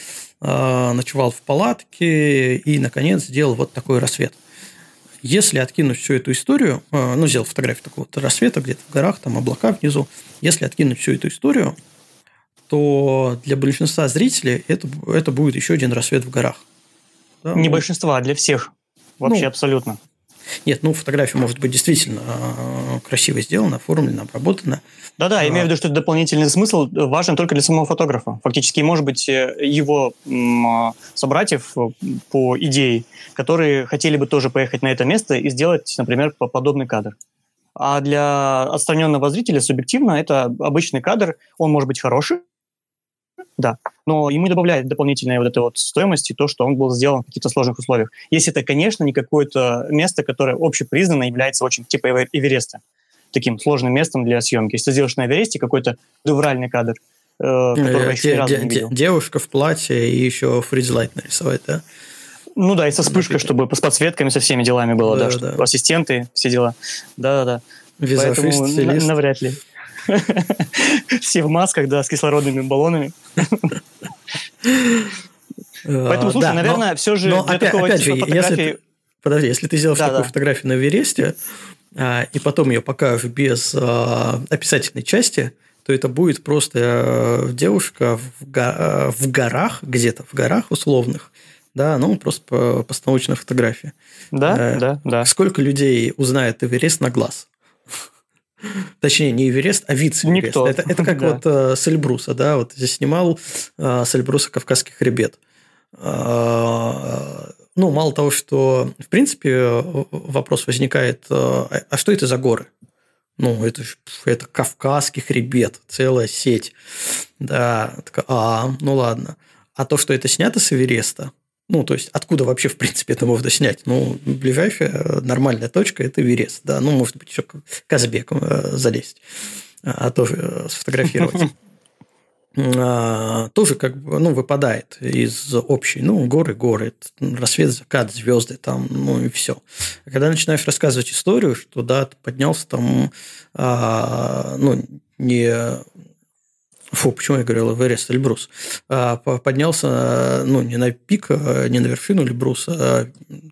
S1: ночевал в палатке и, наконец, сделал вот такой рассвет. Если откинуть всю эту историю, э, ну, сделал фотографию такого вот рассвета где-то в горах, там облака внизу, если откинуть всю эту историю, то для большинства зрителей это, это будет еще один рассвет в горах.
S2: Да? Не большинства, а для всех. Вообще ну, абсолютно.
S1: Нет, ну, фотография может быть действительно э, красиво сделана, оформлена, обработана.
S2: Да-да, я имею в виду, что дополнительный смысл важен только для самого фотографа. Фактически, может быть, э, его а, собратьев э, по идее, которые хотели бы тоже поехать на это место и сделать, например, подобный кадр. А для отстраненного зрителя субъективно это обычный кадр, он может быть хороший, да. Но ему добавляет дополнительной вот этой вот стоимости то, что он был сделан в каких-то сложных условиях. Если это, конечно, не какое-то место, которое общепризнанно является очень типа Эвереста, таким сложным местом для съемки. Если ты сделаешь на Эвересте какой-то дувральный кадр, э, которого я еще ни разу не видел.
S1: Девушка в платье и еще фризлайт нарисовать, да?
S2: Ну да, и со вспышкой, чтобы с подсветками, со всеми делами было, да, да, да. ассистенты, все дела. Да-да-да. Поэтому навряд ли. Все в масках, да, с кислородными баллонами. Поэтому, слушай, наверное, все же
S1: для такого типа фотографии... Подожди, если ты сделаешь такую фотографию на Вересте, а, и потом ее покажешь без а, описательной части, то это будет просто а, девушка в, го- в горах, где-то в горах условных, да, ну, просто постановочная фотография.
S2: Да, да, да.
S1: Сколько людей узнает Эверест на глаз? Точнее, не Эверест, а вице-Эверест. Никто. Это, это как да. вот э, с Эльбруса, да, вот я снимал э, с Эльбруса Кавказский хребет. Э, ну, мало того, что, в принципе, вопрос возникает, э, а что это за горы? Ну, это, это Кавказский хребет, целая сеть. Да, такая, а, ну ладно. А то, что это снято с Эвереста, ну, то есть, откуда вообще, в принципе, это можно снять? Ну, ближайшая э, нормальная точка – это Верес, да. Ну, может быть, еще Казбек э, залезть, а тоже э, сфотографировать. А, тоже как бы, ну, выпадает из общей, ну, горы, горы, рассвет, закат, звезды там, ну, и все. А когда начинаешь рассказывать историю, что, да, ты поднялся там, а, ну, не Фу, почему я говорил Эверест, Эльбрус? А, поднялся, ну, не на пик, а не на вершину Эльбруса, а,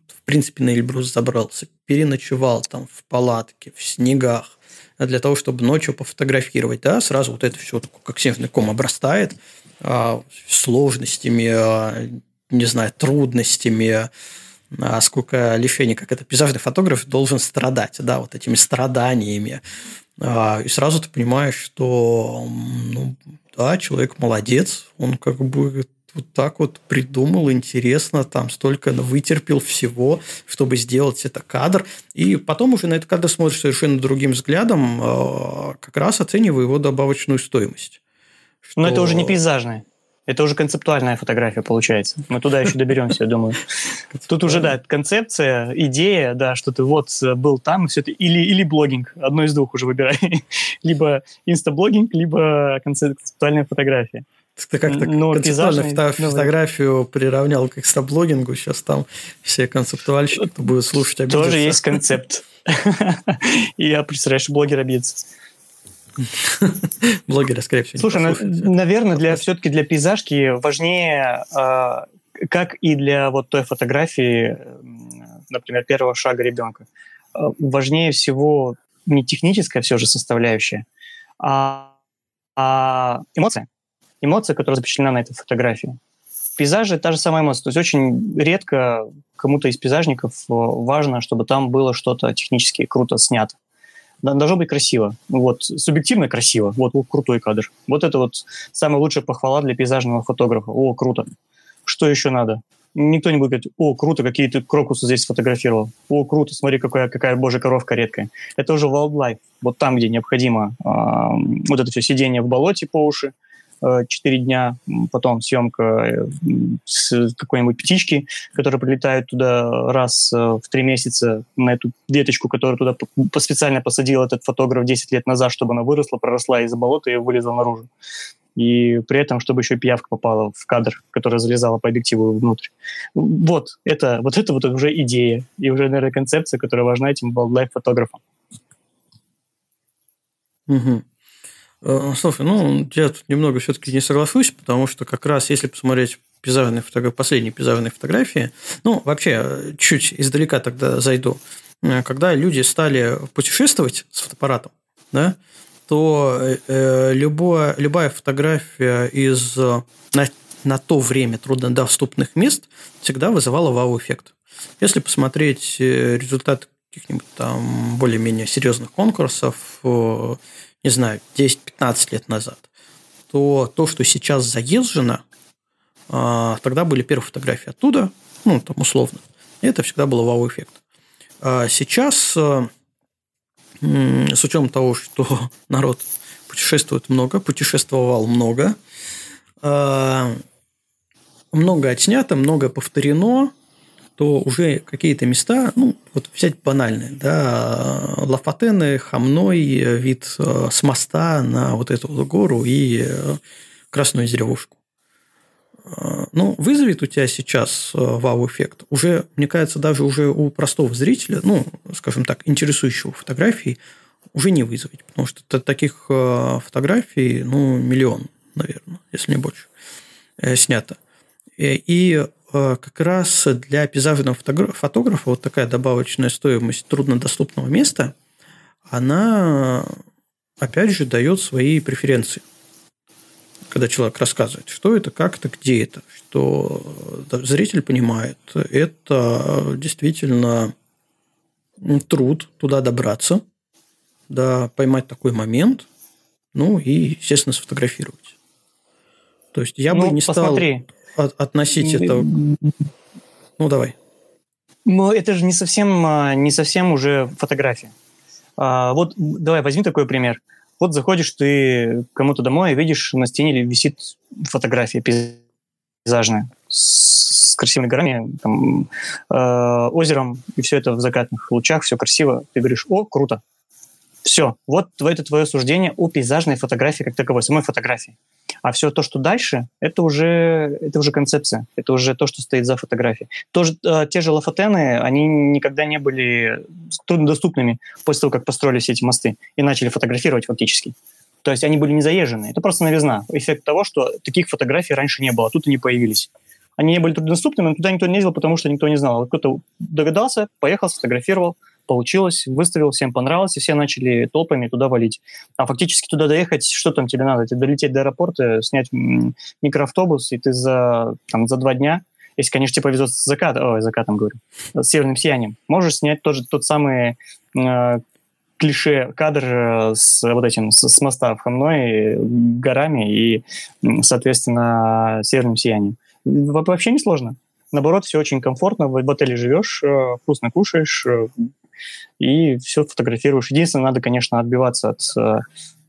S1: в принципе, на Эльбрус забрался, переночевал там в палатке, в снегах, для того, чтобы ночью пофотографировать, да, сразу вот это все как снежный ком обрастает сложностями, не знаю, трудностями, а сколько лишений, как это пейзажный фотограф должен страдать, да, вот этими страданиями, а, и сразу ты понимаешь, что ну, да, человек молодец, он как бы вот так вот придумал, интересно, там столько вытерпел всего, чтобы сделать это кадр. И потом уже на этот кадр смотришь совершенно другим взглядом, а, как раз оценивая его добавочную стоимость.
S2: Что... Но это уже не пейзажное. Это уже концептуальная фотография получается. Мы туда еще доберемся, я думаю. Тут уже, да, концепция, идея, да, что ты вот был там, все это, или, или блогинг, одно из двух уже выбирай. либо инстаблогинг, либо концептуальная фотография.
S1: Ты как-то Но концептуальную фото- фотографию приравнял к экстраблогингу, сейчас там все концептуальщики, кто будет слушать,
S2: обидятся. Тоже есть концепт. И я, представляешь, блогер обидится.
S1: Блогеры, скорее всего,
S2: Слушай, на, наверное, для, все-таки для пейзажки важнее, э, как и для вот той фотографии, например, первого шага ребенка, э, важнее всего не техническая все же составляющая, а, а эмоция. Эмоция, которая запечатлена на этой фотографии. В пейзаже та же самая эмоция. То есть очень редко кому-то из пейзажников важно, чтобы там было что-то технически круто снято должно быть красиво. Вот, субъективно красиво. Вот, вот крутой кадр. Вот это вот самая лучшая похвала для пейзажного фотографа. О, круто. Что еще надо? Никто не будет говорить, о, круто, какие ты крокусы здесь сфотографировал. О, круто, смотри, какая, какая божья коровка редкая. Это уже wildlife. Вот там, где необходимо э, вот это все сидение в болоте по уши, 4 дня, потом съемка э, с какой-нибудь птички, которая прилетает туда раз э, в 3 месяца на эту веточку, которую туда специально посадил этот фотограф 10 лет назад, чтобы она выросла, проросла из болота и вылезла наружу. И при этом, чтобы еще пиявка попала в кадр, которая залезала по объективу внутрь. Вот, это, вот это вот уже идея и уже, наверное, концепция, которая важна этим wildlife-фотографам.
S1: Угу. Э, слушай, ну, я тут немного все-таки не соглашусь, потому что как раз если посмотреть пейзажные фотографии, последние пейзажные фотографии, ну, вообще, чуть издалека тогда зайду, э, когда люди стали путешествовать с фотоаппаратом, да, то э, любая, любая фотография из на, на то время труднодоступных мест всегда вызывала вау-эффект. Если посмотреть результат каких-нибудь там более-менее серьезных конкурсов, не знаю, 10-15 лет назад, то то, что сейчас заезжено, а, тогда были первые фотографии оттуда, ну, там условно, это всегда был вау-эффект. А сейчас, а, с учетом того, что народ путешествует много, путешествовал много, много отснято, много повторено, то уже какие-то места, ну, вот взять банальные, да, Лафатены, Хамной, вид э, с моста на вот эту вот гору и э, Красную деревушку. Э, ну, вызовет у тебя сейчас вау-эффект. Уже, мне кажется, даже уже у простого зрителя, ну, скажем так, интересующего фотографии, уже не вызовет, потому что таких фотографий, ну, миллион, наверное, если не больше, снято. И Э, как раз для пейзажного фотографа вот такая добавочная стоимость труднодоступного места, она, опять же, дает свои преференции. Когда человек рассказывает, что это, как это, где это, что зритель понимает, это действительно труд туда добраться, да, поймать такой момент, ну и, естественно, сфотографировать. То есть я ну, бы не посмотри. стал от, относить это... Ну, давай.
S2: Ну, это же не совсем, а, не совсем уже фотография. А, вот давай возьми такой пример. Вот заходишь ты кому-то домой и видишь на стене висит фотография пейзажная с, красивыми горами, там, э, озером, и все это в закатных лучах, все красиво. Ты говоришь, о, круто. Все, вот это твое суждение о пейзажной фотографии как таковой, самой фотографии. А все то, что дальше, это уже, это уже концепция, это уже то, что стоит за фотографией. Тоже, э, те же лафатены, они никогда не были труднодоступными после того, как построили все эти мосты и начали фотографировать фактически. То есть они были не заезжены. Это просто новизна. Эффект того, что таких фотографий раньше не было, а тут они появились. Они не были труднодоступными, но туда никто не ездил, потому что никто не знал. Кто-то догадался, поехал, сфотографировал, получилось, выставил, всем понравилось, и все начали толпами туда валить. А фактически туда доехать, что там тебе надо? Тебе долететь до аэропорта, снять микроавтобус, и ты за, там, за два дня, если, конечно, тебе повезет с закатом, ой, закатом говорю, с северным сиянием, можешь снять тоже тот самый э, клише кадр э, с вот этим, с, с моста в Хамной, горами и, соответственно, северным сиянием. Вообще не сложно. Наоборот, все очень комфортно. В отеле живешь, э, вкусно кушаешь, и все фотографируешь. Единственное, надо, конечно, отбиваться от э,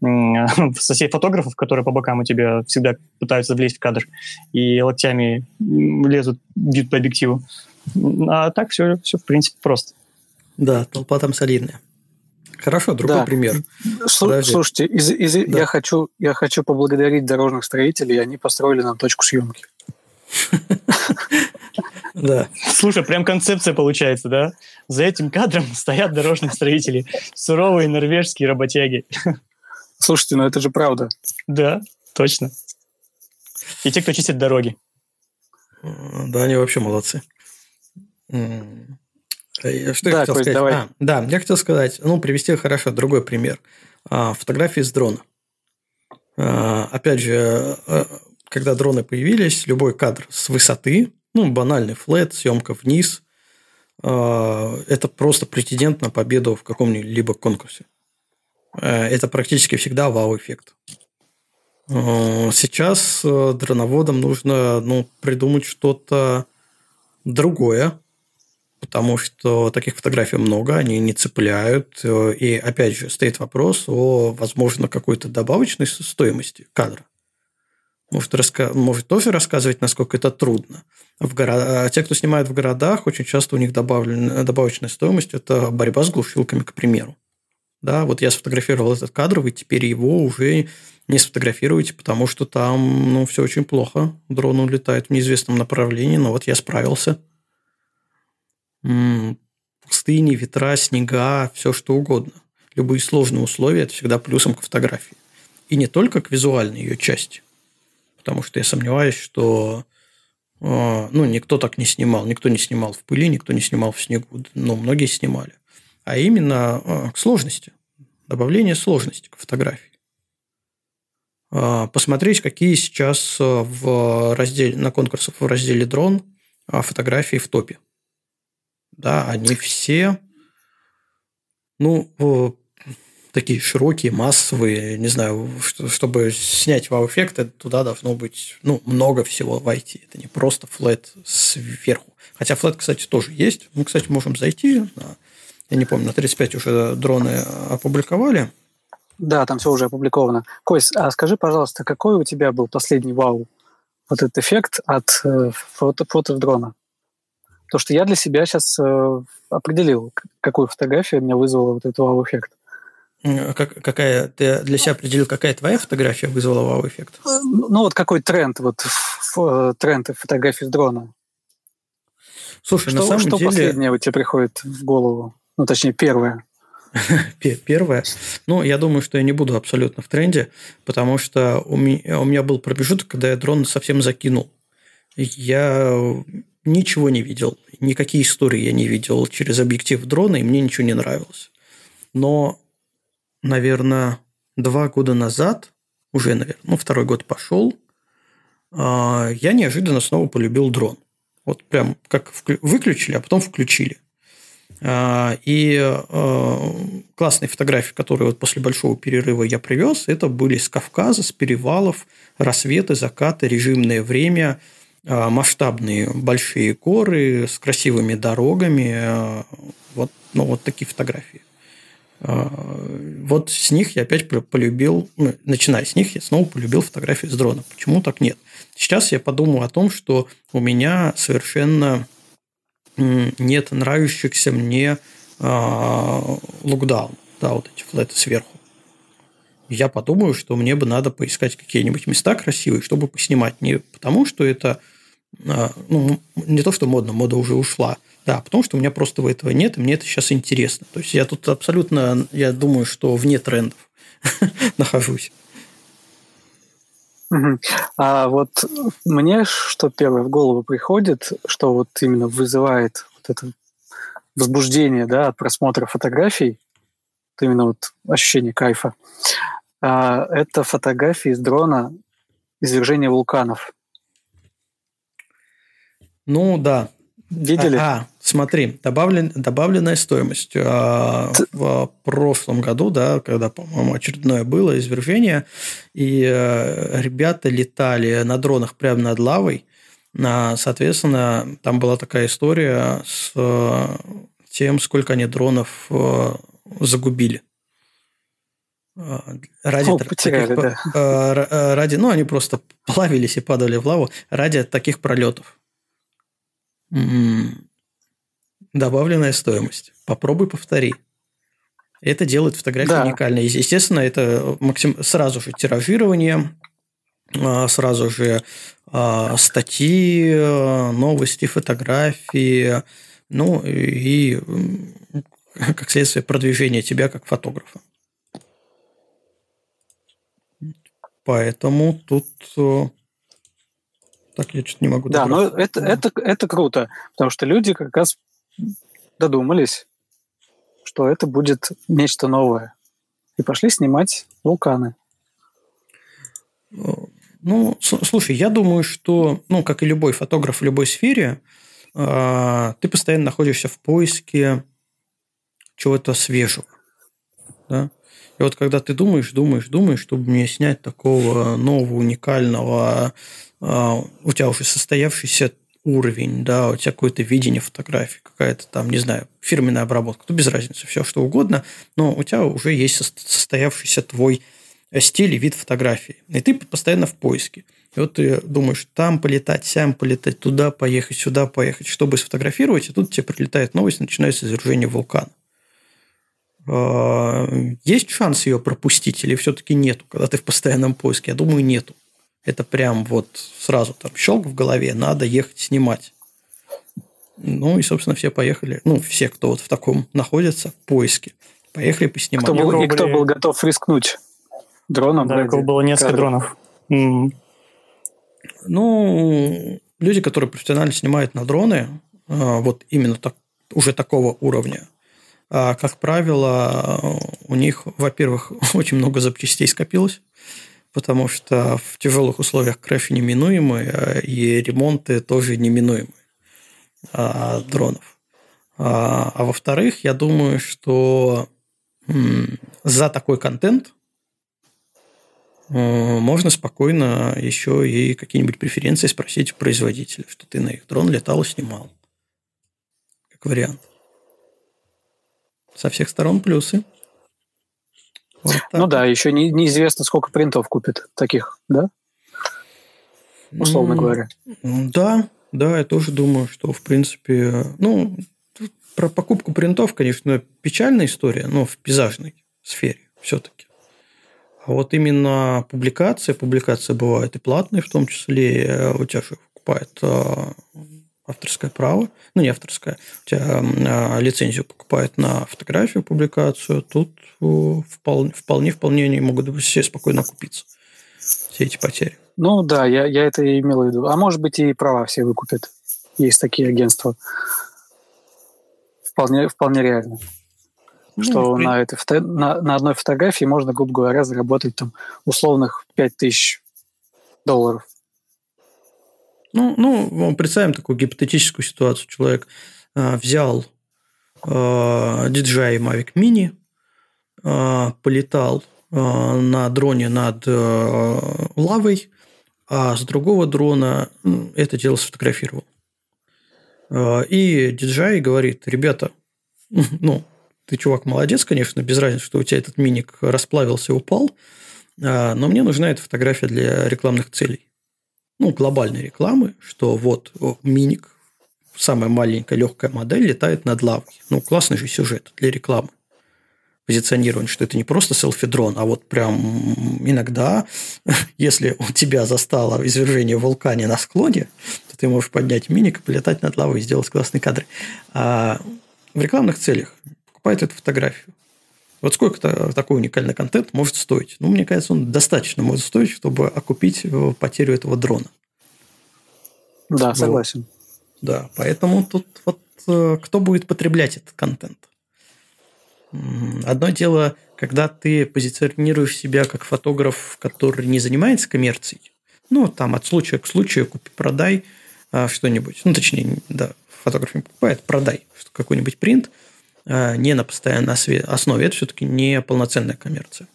S2: соседей фотографов, которые по бокам у тебя всегда пытаются влезть в кадр и локтями лезут, бьют по объективу. А так все, все в принципе просто.
S1: Да, толпа там солидная. Хорошо, другой да. пример.
S3: Подожди. Слушайте, из, из, да. я, хочу, я хочу поблагодарить дорожных строителей, они построили нам точку съемки.
S2: Да. Слушай, прям концепция получается, да? За этим кадром стоят дорожные строители, суровые норвежские работяги.
S3: Слушайте, ну это же правда.
S2: Да, точно. И те, кто чистит дороги.
S1: Да, они вообще молодцы. Э, что да, я хотел сказать? Давай. А, да, я хотел сказать, ну, привести хорошо другой пример. А, фотографии с дрона. А, опять же, э, когда дроны появились, любой кадр с высоты, ну, банальный флет, съемка вниз, это просто претендент на победу в каком-либо конкурсе. Э, это практически всегда вау-эффект. Сейчас дроноводам нужно ну, придумать что-то другое, потому что таких фотографий много, они не цепляют. И опять же, стоит вопрос о, возможно, какой-то добавочной стоимости кадра. Может, раска... может тоже рассказывать, насколько это трудно. В город... А те, кто снимает в городах, очень часто у них добавлен... добавочная стоимость – это борьба с глушилками, к примеру. Да, вот я сфотографировал этот кадр, вы теперь его уже не сфотографируете, потому что там ну, все очень плохо. Дрон улетает в неизвестном направлении, но вот я справился – пустыни, ветра, снега, все что угодно. Любые сложные условия – это всегда плюсом к фотографии. И не только к визуальной ее части. Потому что я сомневаюсь, что а, ну, никто так не снимал. Никто не снимал в пыли, никто не снимал в снегу. Но ну, многие снимали. А именно а, к сложности. Добавление сложности к фотографии. А, посмотреть, какие сейчас в разделе, на конкурсах в разделе «Дрон» фотографии в топе да, они все, ну, такие широкие, массовые, не знаю, чтобы снять вау-эффект, туда должно быть, ну, много всего войти. Это не просто флет сверху. Хотя флет, кстати, тоже есть. Мы, кстати, можем зайти на, я не помню, на 35 уже дроны опубликовали.
S3: Да, там все уже опубликовано. Кость, а скажи, пожалуйста, какой у тебя был последний вау, вот этот эффект от э, фото, фото дрона? То, что я для себя сейчас э, определил, какую фотографию меня вызвала вот этот вау-эффект.
S1: Как, какая ты для себя определил, какая твоя фотография вызвала вау-эффект?
S3: Э, ну вот какой тренд, вот ф, тренд фотографии с дрона.
S1: Слушай,
S3: что,
S1: на самом
S3: что
S1: деле...
S3: последнее у тебя приходит в голову? Ну, точнее, первое.
S1: Первое. Ну, я думаю, что я не буду абсолютно в тренде, потому что у меня, у меня был промежуток, когда я дрон совсем закинул. Я ничего не видел, никакие истории я не видел через объектив дрона, и мне ничего не нравилось. Но, наверное, два года назад, уже, наверное, ну, второй год пошел, а, я неожиданно снова полюбил дрон. Вот прям как выключили, а потом включили. А, и а, классные фотографии, которые вот после большого перерыва я привез, это были с Кавказа, с перевалов, рассветы, закаты, режимное время – масштабные большие горы с красивыми дорогами. Вот, ну, вот такие фотографии. А, вот с них я опять полюбил, ну, начиная с них, я снова полюбил фотографии с дрона. Почему так нет? Сейчас я подумал о том, что у меня совершенно нет нравящихся мне лукдаун, да, вот эти флеты сверху. Я подумаю, что мне бы надо поискать какие-нибудь места красивые, чтобы поснимать. Не потому, что это а, ну, не то, что модно, мода уже ушла, да, потому что у меня просто этого нет, и мне это сейчас интересно. То есть я тут абсолютно, я думаю, что вне трендов нахожусь.
S3: А вот мне что первое в голову приходит, что вот именно вызывает вот это возбуждение да, от просмотра фотографий, вот именно вот ощущение кайфа, а, это фотографии с дрона извержения вулканов.
S1: Ну да.
S3: Видели?
S1: А, смотри, добавлен, добавленная стоимость. А, в прошлом году, да, когда, по-моему, очередное было извержение, и э, ребята летали на дронах прямо над лавой, соответственно, там была такая история с э, тем, сколько они дронов э, загубили. ради, О, потеряли, таких, да. А, ради, ну, они просто плавились и падали в лаву ради таких пролетов. Добавленная стоимость. Попробуй повтори. Это делает фотографию да. уникальной. Естественно, это максим... сразу же тиражирование, а, сразу же а, статьи, новости, фотографии, ну и, как следствие, продвижение тебя как фотографа. Поэтому тут э, так я что-то не могу.
S3: Да, но это, это, это круто, потому что люди как раз додумались, что это будет нечто новое. И пошли снимать вулканы.
S1: Ну, слушай, я думаю, что, ну, как и любой фотограф в любой сфере, а, ты постоянно находишься в поиске чего-то свежего. Да? И вот когда ты думаешь, думаешь, думаешь, чтобы мне снять такого нового, уникального, а, у тебя уже состоявшийся уровень, да, у тебя какое-то видение фотографии, какая-то там, не знаю, фирменная обработка, ну, без разницы, все что угодно, но у тебя уже есть состоявшийся твой стиль и вид фотографии. И ты постоянно в поиске. И вот ты думаешь, там полетать, сям полетать, туда поехать, сюда поехать, чтобы сфотографировать, и тут тебе прилетает новость, начинается извержение вулкана. А, есть шанс ее пропустить или все-таки нету, когда ты в постоянном поиске? Я думаю, нету. Это прям вот сразу там щелк в голове, надо ехать снимать. Ну и, собственно, все поехали. Ну, все, кто вот в таком находится, в поиске. Поехали поснимать.
S3: Кто был, и кто был готов рискнуть дроном?
S2: Да, ради... было несколько дронов. Mm.
S1: Ну, люди, которые профессионально снимают на дроны, а, вот именно так, уже такого уровня, а, как правило, у них, во-первых, очень много запчастей скопилось, потому что в тяжелых условиях краши неминуемы, а, и ремонты тоже неминуемы а, дронов. А, а во-вторых, я думаю, что за такой контент можно спокойно еще и какие-нибудь преференции спросить у производителя, что ты на их дрон летал и снимал. Как вариант. Со всех сторон плюсы.
S3: Вот ну да, еще не, неизвестно, сколько принтов купит таких, да? Условно говоря.
S1: Да, да, я тоже думаю, что, в принципе, ну, про покупку принтов, конечно, печальная история, но в пейзажной сфере все-таки. А вот именно публикация, публикация бывает и платные, в том числе у тебя же покупает а, авторское право, ну не авторское, у тебя э, лицензию покупают на фотографию, публикацию, тут вполне, вполне, вполне они могут все спокойно купиться, все эти потери.
S3: Ну да, я, я это и имел в виду. А может быть и права все выкупят. Есть такие агентства. Вполне, вполне реально. Ну, что на, этой, на, на одной фотографии можно, грубо говоря, заработать там условных 5000 долларов.
S1: Ну, ну, представим такую гипотетическую ситуацию. Человек э, взял э, DJI Mavic Mini, э, полетал э, на дроне над э, лавой, а с другого дрона это дело сфотографировал. И DJI говорит, ребята, ну, ты, чувак, молодец, конечно, без разницы, что у тебя этот миник расплавился упал, но мне нужна эта фотография для рекламных целей ну, глобальной рекламы, что вот миник, самая маленькая легкая модель, летает над лавой. Ну, классный же сюжет для рекламы. Позиционирование, что это не просто селфи-дрон, а вот прям иногда, если у тебя застало извержение вулкана на склоне, то ты можешь поднять миник полетать над лавой и сделать классный кадр. А в рекламных целях покупает эту фотографию. Вот сколько такой уникальный контент может стоить? Ну, мне кажется, он достаточно может стоить, чтобы окупить э, потерю этого дрона.
S3: Да, согласен.
S1: Да, поэтому тут вот э, кто будет потреблять этот контент? Одно дело, когда ты позиционируешь себя как фотограф, который не занимается коммерцией, ну, там от случая к случаю купи-продай а, что-нибудь. Ну, точнее, да, фотограф не покупает, продай какой-нибудь принт – Э, не на постоянной основе, это все-таки не полноценная коммерция.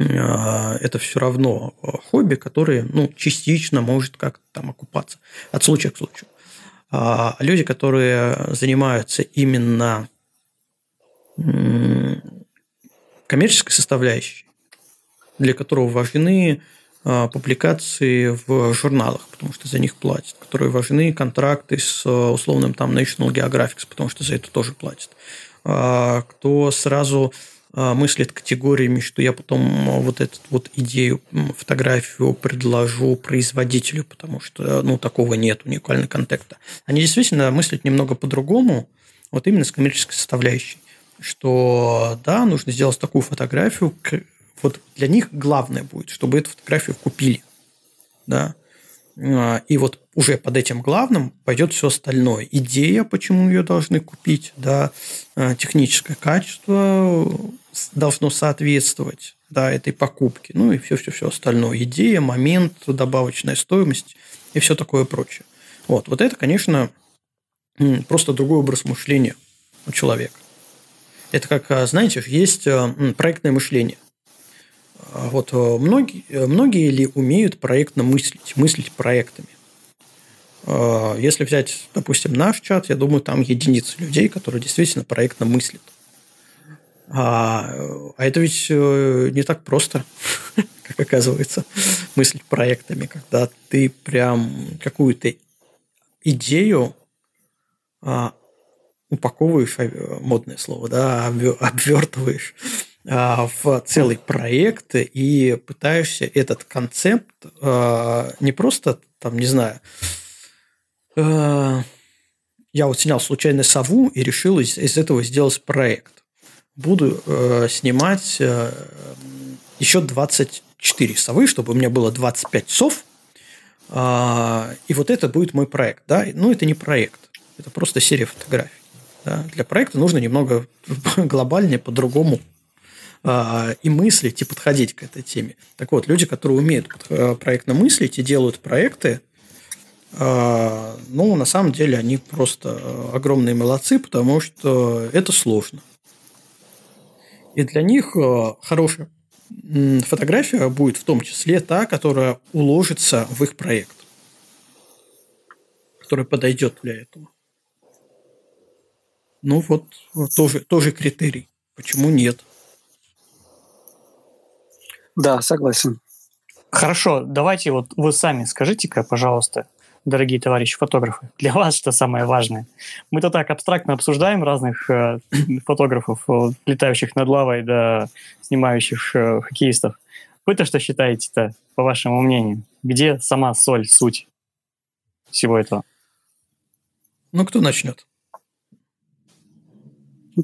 S1: Э, это все равно хобби, которое ну, частично может как-то там окупаться от случая к случаю. А люди, которые занимаются именно коммерческой составляющей, для которого важны публикации в журналах, потому что за них платят, которые важны контракты с условным там National Geographic, потому что за это тоже платят. А, кто сразу а, мыслит категориями, что я потом вот эту вот идею, фотографию предложу производителю, потому что ну, такого нет уникального контекста. Они действительно мыслят немного по-другому, вот именно с коммерческой составляющей, что да, нужно сделать такую фотографию, вот для них главное будет, чтобы эту фотографию купили. Да? А, и вот уже под этим главным пойдет все остальное. Идея, почему ее должны купить, да, а, техническое качество должно соответствовать да, этой покупке, ну и все-все-все остальное. Идея, момент, добавочная стоимость и все такое прочее. Вот, вот это, конечно, просто другой образ мышления у человека. Это как, а, знаете, есть проектное мышление – вот э, многие, э, многие ли умеют проектно мыслить, мыслить проектами? А, если взять, допустим, наш чат, я думаю, там единицы людей, которые действительно проектно мыслят. А, а это ведь э, не так просто, как оказывается, мыслить проектами, когда ты прям какую-то идею упаковываешь, модное слово, да, обвертываешь а, в целый проект и пытаешься этот концепт а, не просто, там, не знаю, а, я вот снял случайно сову и решил из, из этого сделать проект. Буду снимать еще 24 совы, чтобы у меня было 25 сов, и вот это будет мой проект. Да? Ну, это не проект, это просто серия фотографий. Да? Для проекта нужно немного глобальнее, по-другому а, и мыслить, и подходить к этой теме. Так вот, люди, которые умеют э, проектно мыслить и делают проекты, а, ну, на самом деле, они просто э, огромные молодцы, потому что это сложно. И для них э, хорошая фотография будет в том числе та, которая уложится в их проект, которая подойдет для этого. Ну вот, тоже, тоже критерий. Почему нет?
S3: Да, согласен.
S2: Хорошо, давайте вот вы сами скажите-ка, пожалуйста, дорогие товарищи фотографы, для вас что самое важное? Мы-то так абстрактно обсуждаем разных э, фотографов, э, летающих над лавой, да снимающих э, хоккеистов. Вы-то что считаете-то, по вашему мнению? Где сама соль, суть всего этого?
S1: Ну, кто начнет?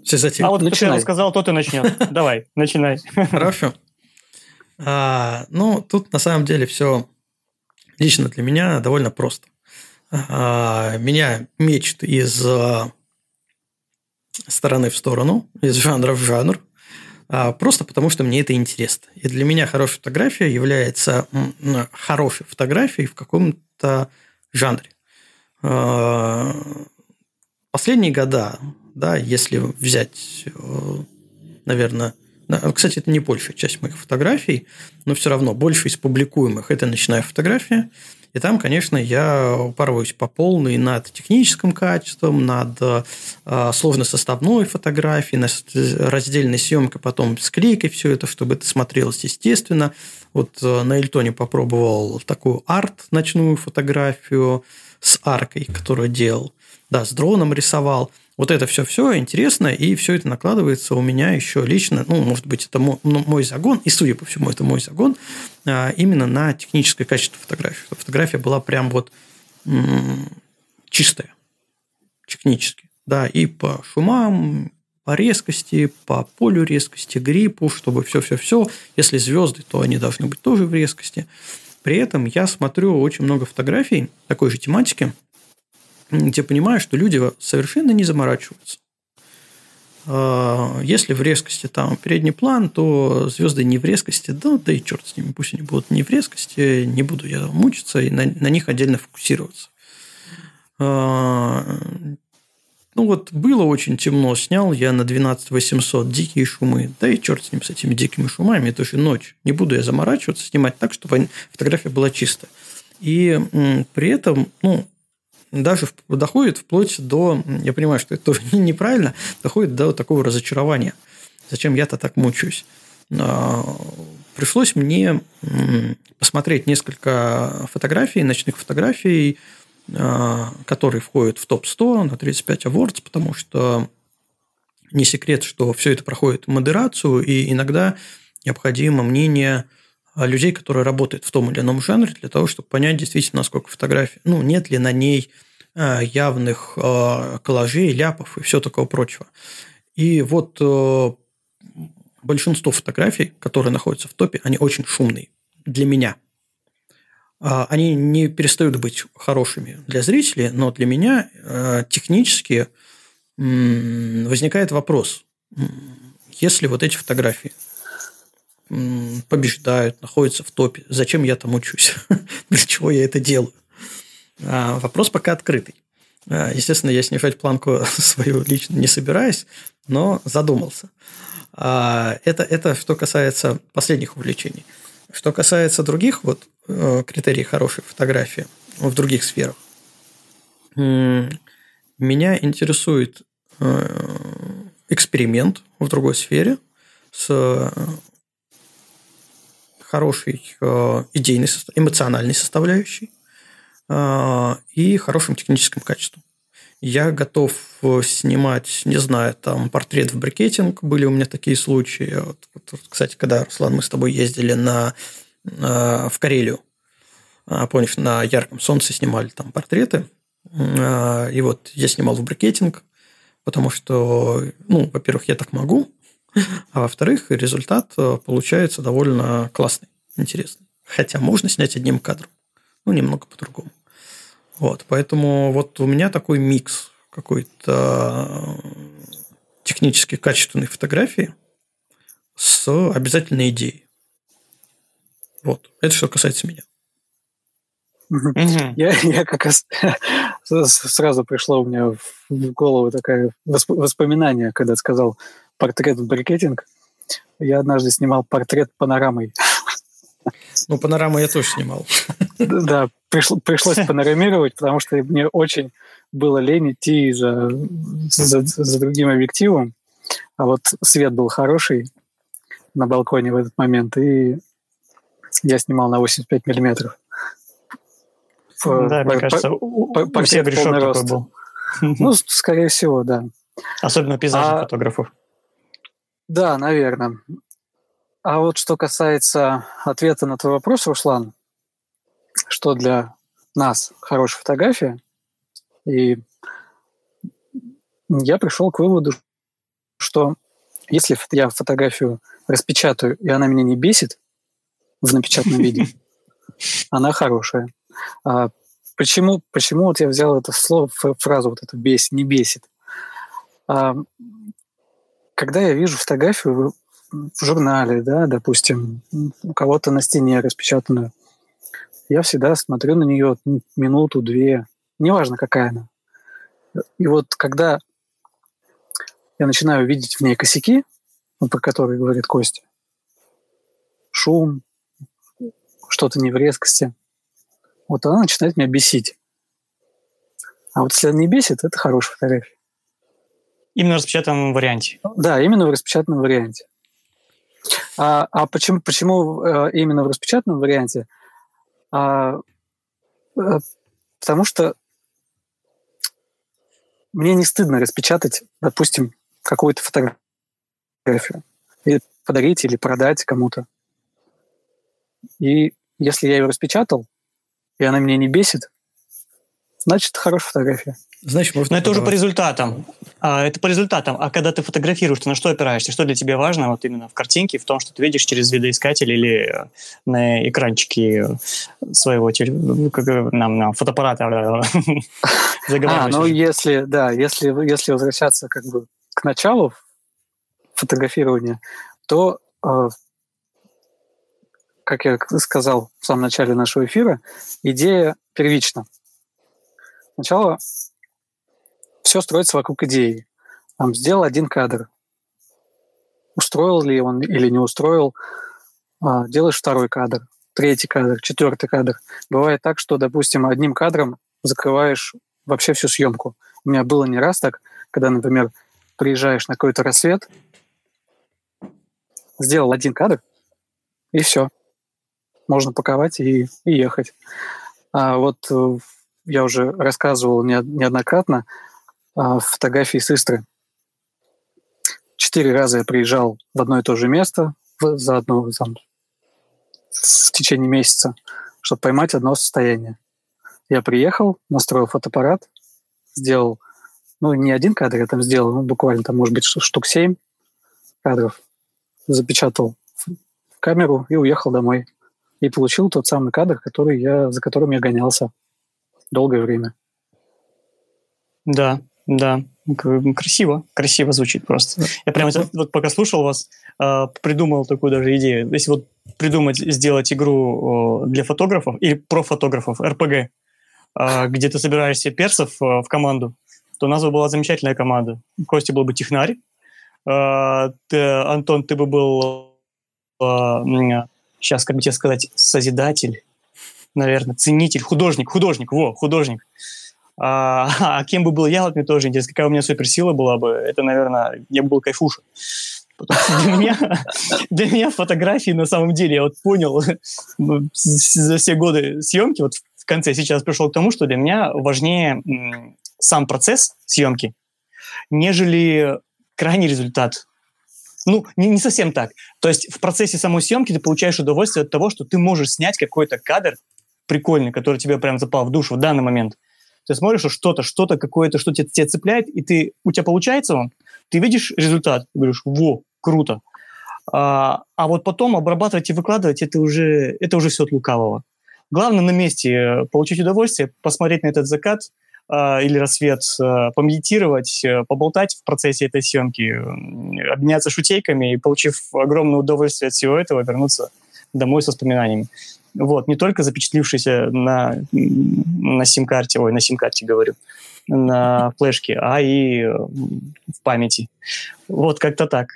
S2: Все затем. А вот начинай. кто рассказал, тот и начнет. Давай, начинай.
S1: Хорошо. А, ну, тут на самом деле все лично для меня довольно просто. А, меня мечет из а, стороны в сторону, из жанра в жанр, а, просто потому что мне это интересно. И для меня хорошая фотография является хорошей фотографией в каком-то жанре. А, последние года, да, если взять, наверное, кстати, это не большая часть моих фотографий, но все равно больше из публикуемых – это ночная фотография. И там, конечно, я упарываюсь по полной над техническим качеством, над э, сложно-составной фотографией, над раздельной съемкой, потом с клейкой все это, чтобы это смотрелось естественно. Вот э, на Эльтоне попробовал такую арт ночную фотографию с аркой, которую делал. Да, с дроном рисовал – вот это все-все интересно, и все это накладывается у меня еще лично, ну, может быть, это мой, ну, мой загон, и, судя по всему, это мой загон, а, именно на техническое качество фотографии. Фотография была прям вот чистая, технически. Да, и по шумам, по резкости, по полю резкости, гриппу, чтобы все-все-все. Если звезды, то они должны быть тоже в резкости. При этом я смотрю очень много фотографий такой же тематики – где понимаю, что люди совершенно не заморачиваются. А, если в резкости там передний план, то звезды не в резкости, да, да и черт с ними, пусть они будут не в резкости, не буду я мучиться и на, на них отдельно фокусироваться. А, ну вот было очень темно, снял я на 12800 дикие шумы, да и черт с ним, с этими дикими шумами, это же ночь. Не буду я заморачиваться, снимать так, чтобы фотография была чистая. И при этом, ну, даже доходит вплоть до, я понимаю, что это тоже неправильно, доходит до такого разочарования. Зачем я-то так мучаюсь? А, пришлось мне посмотреть несколько фотографий, ночных фотографий, а, которые входят в топ-100 на 35 Awards, потому что не секрет, что все это проходит модерацию, и иногда необходимо мнение людей, которые работают в том или ином жанре, для того, чтобы понять действительно, насколько фотография, ну, нет ли на ней явных коллажей, ляпов и все такого прочего. И вот э, большинство фотографий, которые находятся в топе, они очень шумные для меня. А, они не перестают быть хорошими для зрителей, но для меня э, технически возникает вопрос, если вот эти фотографии побеждают, находятся в топе, зачем я там учусь? для чего я это делаю? А, вопрос пока открытый. А, естественно, я снижать планку свою лично не собираюсь, но задумался. А, это, это что касается последних увлечений. Что касается других вот э, критериев хорошей фотографии в других сферах, меня интересует э, эксперимент в другой сфере с э, хорошей идейной, эмоциональной составляющей и хорошим техническим качеством я готов э, снимать, не знаю, там, портрет в брикетинг, были у меня такие случаи. Вот, вот, кстати, когда, Руслан, мы с тобой ездили на, на, в Карелию, помнишь, на ярком солнце снимали там портреты, и вот я снимал в брикетинг, потому что, ну, во-первых, я так могу, а во-вторых, результат э, получается довольно классный, интересный. Хотя можно снять одним кадром, ну, немного по-другому. Вот, поэтому вот у меня такой микс какой-то технически качественной фотографии с обязательной идеей. Вот. Это что касается меня.
S3: Я, я как раз сразу пришло у меня в голову такое воспоминание, когда сказал портрет в брикетинг. Я однажды снимал портрет панорамой.
S1: Ну, панораму я тоже снимал.
S3: Да, пришло, пришлось панорамировать, потому что мне очень было лень идти за, за, за другим объективом. А вот свет был хороший на балконе в этот момент, и я снимал на 85 миллиметров.
S2: Да, мне кажется, у, у всех грешок такой был.
S3: Ну, скорее всего, да.
S2: Особенно пейзажных а, фотографов.
S3: Да, наверное. А вот что касается ответа на твой вопрос, Руслан, что для нас хорошая фотография, и я пришел к выводу, что если я фотографию распечатаю, и она меня не бесит в напечатанном виде, она хорошая. А почему, почему вот я взял это слово, фразу вот эту «бесит», «не бесит»? А, когда я вижу фотографию в журнале, да, допустим, у кого-то на стене распечатанную, я всегда смотрю на нее минуту, две, неважно какая она. И вот когда я начинаю видеть в ней косяки, про которые говорит Костя, шум, что-то не в резкости, вот она начинает меня бесить. А вот если она не бесит, это хорошая фотография.
S2: Именно в распечатанном варианте.
S3: Да, именно в распечатанном варианте. А, а почему, почему э, именно в распечатанном варианте? А, э, потому что мне не стыдно распечатать, допустим, какую-то фотографию. И подарить или продать кому-то. И если я ее распечатал, и она меня не бесит, значит, это хорошая фотография.
S2: Значит, можно Но это уже по результатам. А, это по результатам. А когда ты фотографируешь, ты на что опираешься? Что для тебя важно вот именно в картинке, в том, что ты видишь через видоискатель или э, на экранчике своего теле... как, нам, нам фотоаппарата?
S3: а, ну если, да, если, если возвращаться как бы к началу фотографирования, то, э, как я сказал в самом начале нашего эфира, идея первична. Сначала все строится вокруг идеи. Там сделал один кадр. Устроил ли он или не устроил, а, делаешь второй кадр, третий кадр, четвертый кадр. Бывает так, что, допустим, одним кадром закрываешь вообще всю съемку. У меня было не раз так, когда, например, приезжаешь на какой-то рассвет, сделал один кадр, и все. Можно паковать и, и ехать. А вот я уже рассказывал неоднократно о фотографии с Истры. Четыре раза я приезжал в одно и то же место за одно, там, в течение месяца, чтобы поймать одно состояние. Я приехал, настроил фотоаппарат, сделал, ну, не один кадр я там сделал, ну, буквально там, может быть, штук семь кадров, запечатал камеру и уехал домой. И получил тот самый кадр, который я, за которым я гонялся долгое время.
S2: Да, да, красиво, красиво звучит просто. Я прямо вот пока слушал вас, а, придумал такую даже идею. Если вот придумать, сделать игру для фотографов или про фотографов, РПГ, а, где ты собираешь себе персов а, в команду, то у нас бы была замечательная команда. Костя был бы технарь, ты, Антон, ты бы был, сейчас, как бы тебе сказать, созидатель, наверное, ценитель, художник, художник, во, художник. А, а кем бы был я, вот мне тоже интересно, какая у меня суперсила была бы, это, наверное, я бы был кайфуша. Для меня, для меня фотографии на самом деле, я вот понял ну, за все годы съемки, вот в конце сейчас пришел к тому, что для меня важнее сам процесс съемки, нежели крайний результат. Ну, не, не совсем так. То есть в процессе самой съемки ты получаешь удовольствие от того, что ты можешь снять какой-то кадр прикольный, который тебе прям запал в душу в данный момент. Ты смотришь, что что-то, что-то какое-то, что тебя, тебя цепляет, и ты, у тебя получается он, ты видишь результат, говоришь, во, круто. А, а вот потом обрабатывать и выкладывать, это уже, это уже все от лукавого. Главное на месте э, получить удовольствие, посмотреть на этот закат а, или рассвет, а, помедитировать, а, поболтать в процессе этой съемки, обменяться шутейками и, получив огромное удовольствие от всего этого, вернуться домой с воспоминаниями. Вот, не только запечатлившийся на, на сим-карте, ой, на сим-карте говорю, на флешке, а и в памяти. Вот как-то так.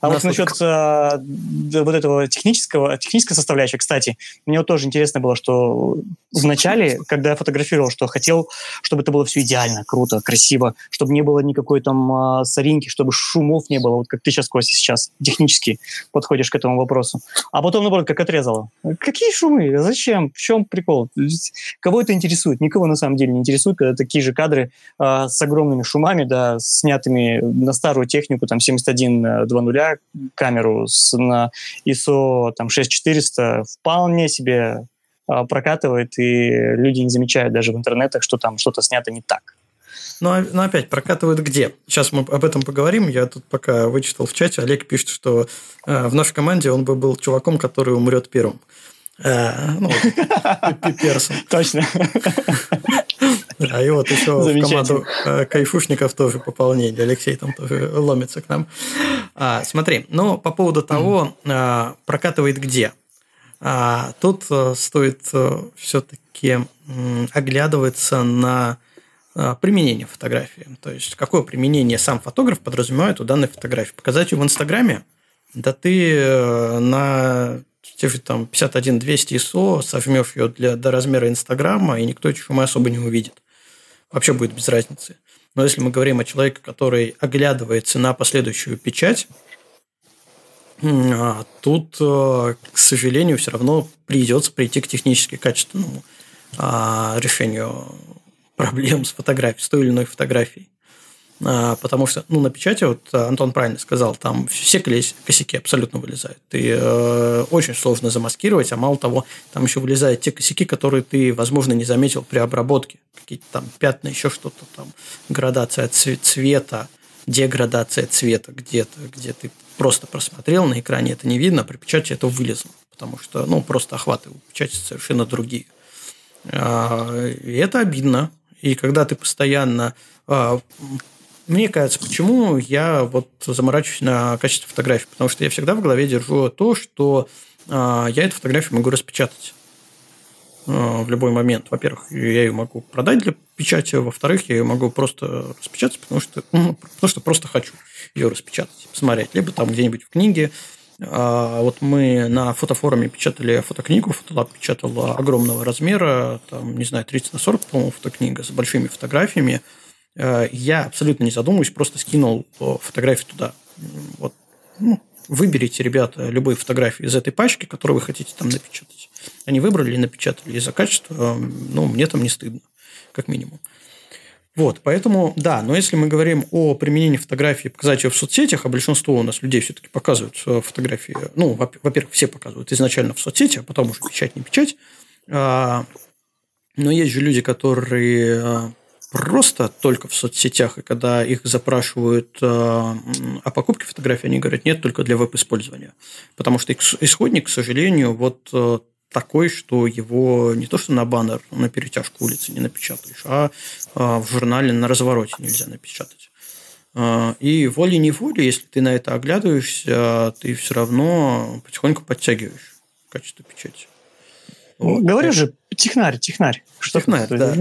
S2: А вот насчет э, вот этого технического, технической составляющей, кстати, мне вот тоже интересно было, что в начале, когда я фотографировал, что хотел, чтобы это было все идеально, круто, красиво, чтобы не было никакой там э, соринки, чтобы шумов не было, вот как ты сейчас, Костя, сейчас технически подходишь к этому вопросу. А потом, наоборот, как отрезало. Какие шумы? Зачем? В чем прикол? Кого это интересует? Никого на самом деле не интересует, когда такие же кадры э, с огромными шумами, да, снятыми на старую технику, там, 71.2.0, камеру с, на ISO там, 6400 вполне себе а, прокатывает, и люди не замечают даже в интернетах, что там что-то снято не так.
S1: Но, ну, но а, ну, опять, прокатывают где? Сейчас мы об этом поговорим. Я тут пока вычитал в чате, Олег пишет, что э, в нашей команде он бы был чуваком, который умрет первым. Э, ну,
S2: Персон. Точно.
S1: Да, и вот еще в команду э, кайфушников тоже пополнение. Алексей там тоже ломится к нам. А, смотри, ну, по поводу того, а, прокатывает где. А, тут а, стоит а, все-таки оглядываться на а, применение фотографии. То есть, какое применение сам фотограф подразумевает у данной фотографии. Показать ее в Инстаграме, да ты на те же там 51-200 ISO совмешь ее для, до размера Инстаграма, и никто шумы особо не увидит вообще будет без разницы. Но если мы говорим о человеке, который оглядывается на последующую печать, а тут, э, к сожалению, все равно придется прийти к технически качественному а, решению проблем с фотографией, с той или иной фотографией. А, потому что, ну, на печати, вот Антон правильно сказал, там все косяки абсолютно вылезают. И э, очень сложно замаскировать, а мало того, там еще вылезают те косяки, которые ты, возможно, не заметил при обработке. Какие-то там пятна, еще что-то там, градация цвета, деградация цвета где-то, где ты просто просмотрел на экране, это не видно, а при печати это вылезло, потому что, ну, просто охваты у печати совершенно другие. А, и это обидно. И когда ты постоянно мне кажется, почему я вот заморачиваюсь на качестве фотографии, потому что я всегда в голове держу то, что а, я эту фотографию могу распечатать а, в любой момент. Во-первых, я ее могу продать для печати, во-вторых, я ее могу просто распечатать, потому что, ну, потому что просто хочу ее распечатать, посмотреть. Либо там где-нибудь в книге. А, вот мы на фотофоруме печатали фотокнигу, фотолаб печатал огромного размера, там, не знаю, 30 на 40, по-моему, фотокнига с большими фотографиями. Э, я абсолютно не задумываюсь, просто скинул фотографию туда. Вот. Ну, выберите, ребята, любые фотографии из этой пачки, которые вы хотите там напечатать. Они выбрали и напечатали. И за качество, ну, мне там не стыдно, как минимум. Вот, поэтому, да, но если мы говорим о применении фотографии, показать ее в соцсетях, а большинство у нас людей все-таки показывают э, фотографии, ну, во-первых, все показывают изначально в соцсети, а потом уже печать, не печать. А, но есть же люди, которые э, просто только в соцсетях, и когда их запрашивают э, о покупке фотографий, они говорят, нет, только для веб-использования. Потому что исходник, к сожалению, вот э, такой, что его не то что на баннер, на перетяжку улицы не напечатаешь, а э, в журнале на развороте нельзя напечатать. И волей-неволей, если ты на это оглядываешься, ты все равно потихоньку подтягиваешь качество печати.
S2: Вот. Говорю же, технарь, технарь.
S1: Что технарь, да.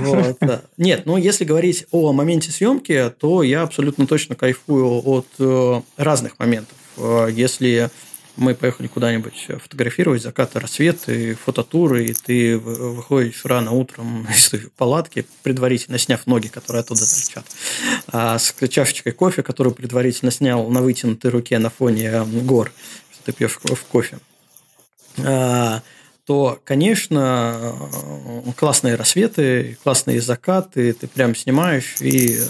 S1: вот, да. Нет, ну если говорить о моменте съемки, то я абсолютно точно кайфую от э, разных моментов. Э, если мы поехали куда-нибудь фотографировать закаты, рассветы, фототуры, и ты выходишь рано утром из палатки, предварительно сняв ноги, которые оттуда торчат, а с чашечкой кофе, которую предварительно снял на вытянутой руке на фоне гор, что ты пьешь в кофе. А, то, конечно, э, классные рассветы, классные закаты, ты прям снимаешь, и, э,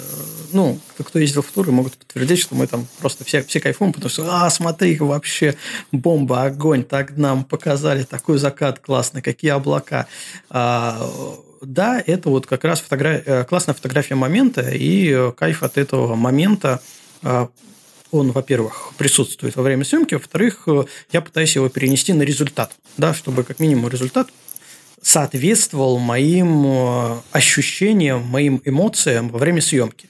S1: ну, кто ездил в туры, могут подтвердить, что мы там просто все, все кайфуем, потому что, а, смотри, вообще бомба, огонь, так нам показали такой закат классный, какие облака. А, да, это вот как раз фотография, э, классная фотография момента, и кайф от этого момента он, во-первых, присутствует во время съемки, во-вторых, э, я пытаюсь его перенести на результат, да, чтобы как минимум результат соответствовал моим э, ощущениям, моим эмоциям во время съемки.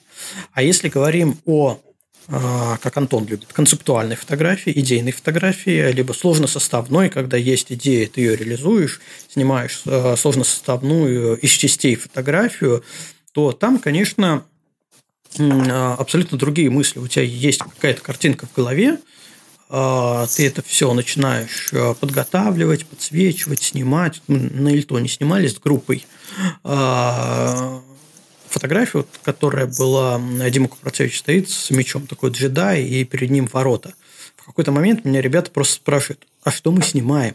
S1: А если говорим о э, как Антон любит, концептуальной фотографии, идейной фотографии, либо сложносоставной, когда есть идея, ты ее реализуешь, снимаешь сложносоставную из частей фотографию, то там, конечно, абсолютно другие мысли. У тебя есть какая-то картинка в голове, а, ты это все начинаешь а, подготавливать, подсвечивать, снимать. Мы на Ильтоне снимали с группой фотографию, которая была, Дима Купрацевич стоит с мечом, такой джедай, и перед ним ворота. В какой-то момент меня ребята просто спрашивают, а что мы снимаем?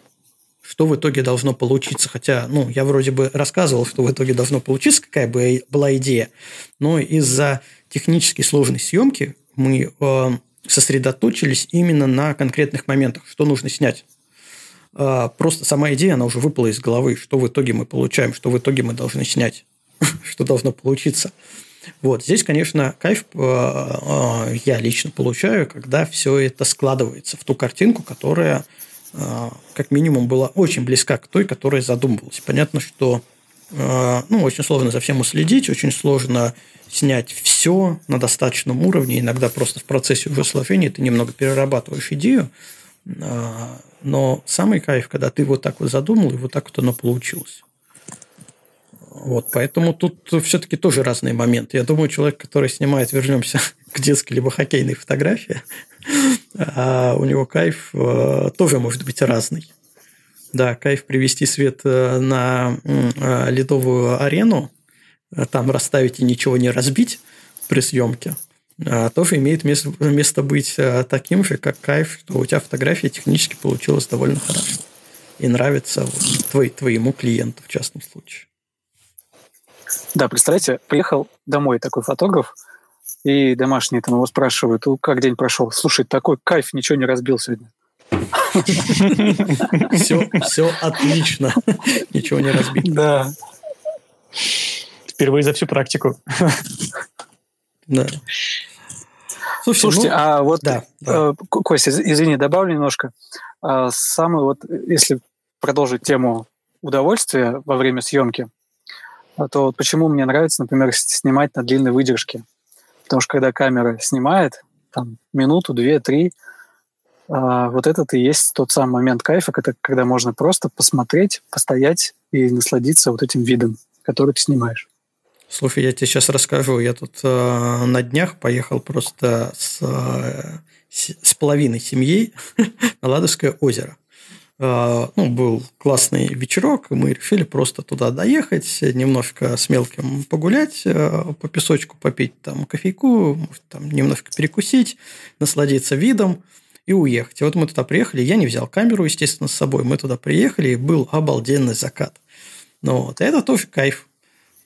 S1: Что в итоге должно получиться? Хотя, ну, я вроде бы рассказывал, что в итоге должно получиться, какая бы была идея, но из-за технически сложной съемки мы э, сосредоточились именно на конкретных моментах, что нужно снять. Э, просто сама идея, она уже выпала из головы, что в итоге мы получаем, что в итоге мы должны снять, что должно получиться. Вот здесь, конечно, кайф э, я лично получаю, когда все это складывается в ту картинку, которая как минимум была очень близка к той, которая задумывалась. Понятно, что ну, очень сложно за всем уследить, очень сложно снять все на достаточном уровне. Иногда просто в процессе уже сложения ты немного перерабатываешь идею. А, но самый кайф, когда ты вот так вот задумал, и вот так вот оно получилось. Вот, поэтому тут все-таки тоже разные моменты. Я думаю, человек, который снимает, вернемся к детской либо хоккейной фотографии, а у него кайф а, тоже может быть разный. Да, кайф привести свет э, на ледовую арену, Э, там расставить и ничего не разбить при съемке, тоже имеет место, место быть э, таким же, как кайф, что у тебя фотография технически получилась довольно хорошо. И нравится твой, твоему клиенту в частном случае.
S3: Да, представляете, приехал домой такой фотограф, и домашние там его спрашивают, как день прошел. Слушай, такой кайф, ничего не разбил сегодня.
S1: Все, все отлично. Ничего не разбил.
S3: Да.
S2: Впервые за всю практику.
S1: Да.
S3: Слушайте, Слушайте ну, а вот, да, да. Э, Костя, извини, добавлю немножко. А, самый вот, если продолжить тему удовольствия во время съемки, а, то вот почему мне нравится, например, снимать на длинной выдержке. Потому что когда камера снимает, там, минуту, две, три, вот этот и есть тот самый момент кайфа, когда можно просто посмотреть, постоять и насладиться вот этим видом, который ты снимаешь.
S1: Слушай, я тебе сейчас расскажу. Я тут э, на днях поехал просто с, э, с половиной семьей на Ладожское озеро. Э, ну, был классный вечерок, и мы решили просто туда доехать, немножко с мелким погулять, э, по песочку попить там кофейку, может, там немножко перекусить, насладиться видом. И уехать. И вот мы туда приехали, я не взял камеру, естественно, с собой. Мы туда приехали, и был обалденный закат. Ну, вот, это тоже кайф.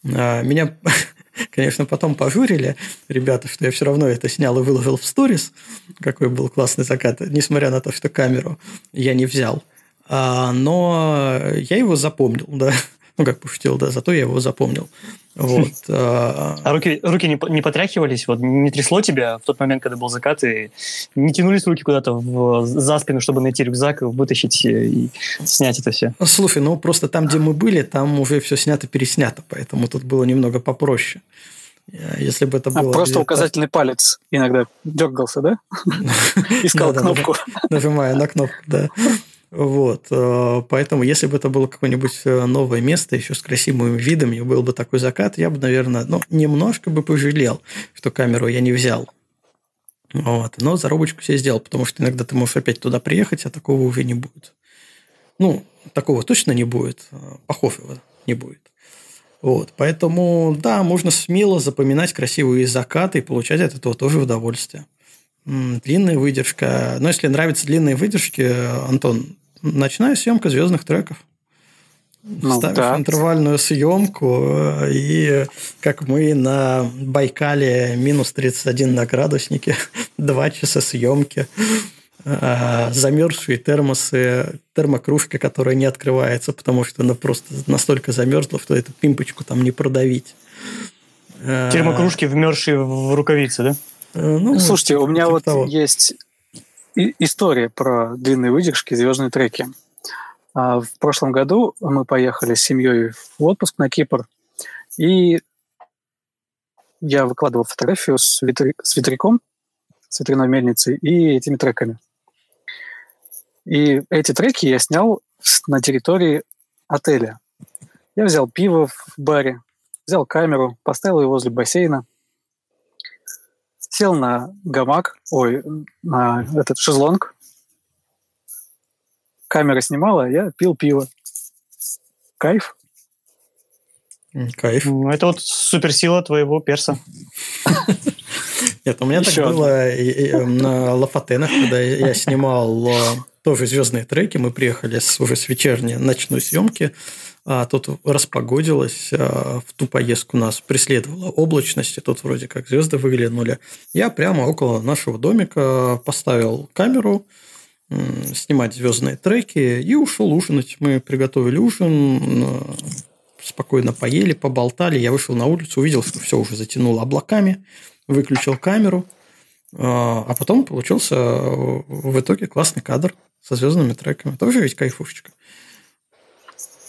S1: А, меня, конечно, потом пожурили ребята, что я все равно это снял и выложил в сторис, какой был классный закат, несмотря на то, что камеру я не взял. А, но я его запомнил, да. Ну, как пошутил, да, зато я его запомнил. Вот.
S2: А, а руки, руки не, не потряхивались? Вот не трясло тебя в тот момент, когда был закат, и не тянулись руки куда-то в, за спину, чтобы найти рюкзак, вытащить и снять это все?
S1: Слушай, ну просто там, где мы были, там уже все снято-переснято, поэтому тут было немного попроще. Если бы это а было...
S3: А просто указательный палец иногда дергался, да? Искал кнопку.
S1: Нажимая на кнопку, да. Вот, э, поэтому, если бы это было какое-нибудь э, новое место, еще с красивым видом, и был бы такой закат, я бы, наверное, ну, немножко бы пожалел, что камеру я не взял. Вот. Но зарубочку себе сделал, потому что иногда ты можешь опять туда приехать, а такого уже не будет. Ну, такого точно не будет, а Пахофева не будет. Вот. Поэтому, да, можно смело запоминать красивые закаты и получать от этого тоже удовольствие. Длинная выдержка. Но если нравятся длинные выдержки, Антон, ночная съемка звездных треков. Ну, Ставишь да. интервальную съемку, э, и как мы на Байкале минус 31 на градуснике, два часа съемки, э, замерзшие термосы, термокружка, которая не открывается, потому что она просто настолько замерзла, что эту пимпочку там не продавить.
S2: Э, Термокружки, вмерзшие в рукавицы, да?
S3: Ну, Слушайте, у меня типа вот того. есть история про длинные выдержки, звездные треки. А, в прошлом году мы поехали с семьей в отпуск на Кипр, и я выкладывал фотографию с, ветря... с ветряком, с ветряной мельницей и этими треками. И эти треки я снял на территории отеля. Я взял пиво в баре, взял камеру, поставил ее возле бассейна, сел на гамак, ой, на этот шезлонг, камера снимала, я пил пиво. Кайф.
S2: Кайф. Ну, это вот суперсила твоего перса.
S1: Нет, у меня так было на Лафатенах, когда я снимал э, тоже звездные треки. Мы приехали с, уже с вечерней ночной съемки. А тут распогодилось. А, в ту поездку нас преследовала облачность, и тут вроде как звезды выглянули. Я прямо около нашего домика поставил камеру, снимать звездные треки и ушел ужинать. Мы приготовили ужин, спокойно поели, поболтали. Я вышел на улицу, увидел, что все уже затянуло облаками, выключил камеру, а, а потом получился в итоге классный кадр со звездными треками. Тоже ведь кайфушечка.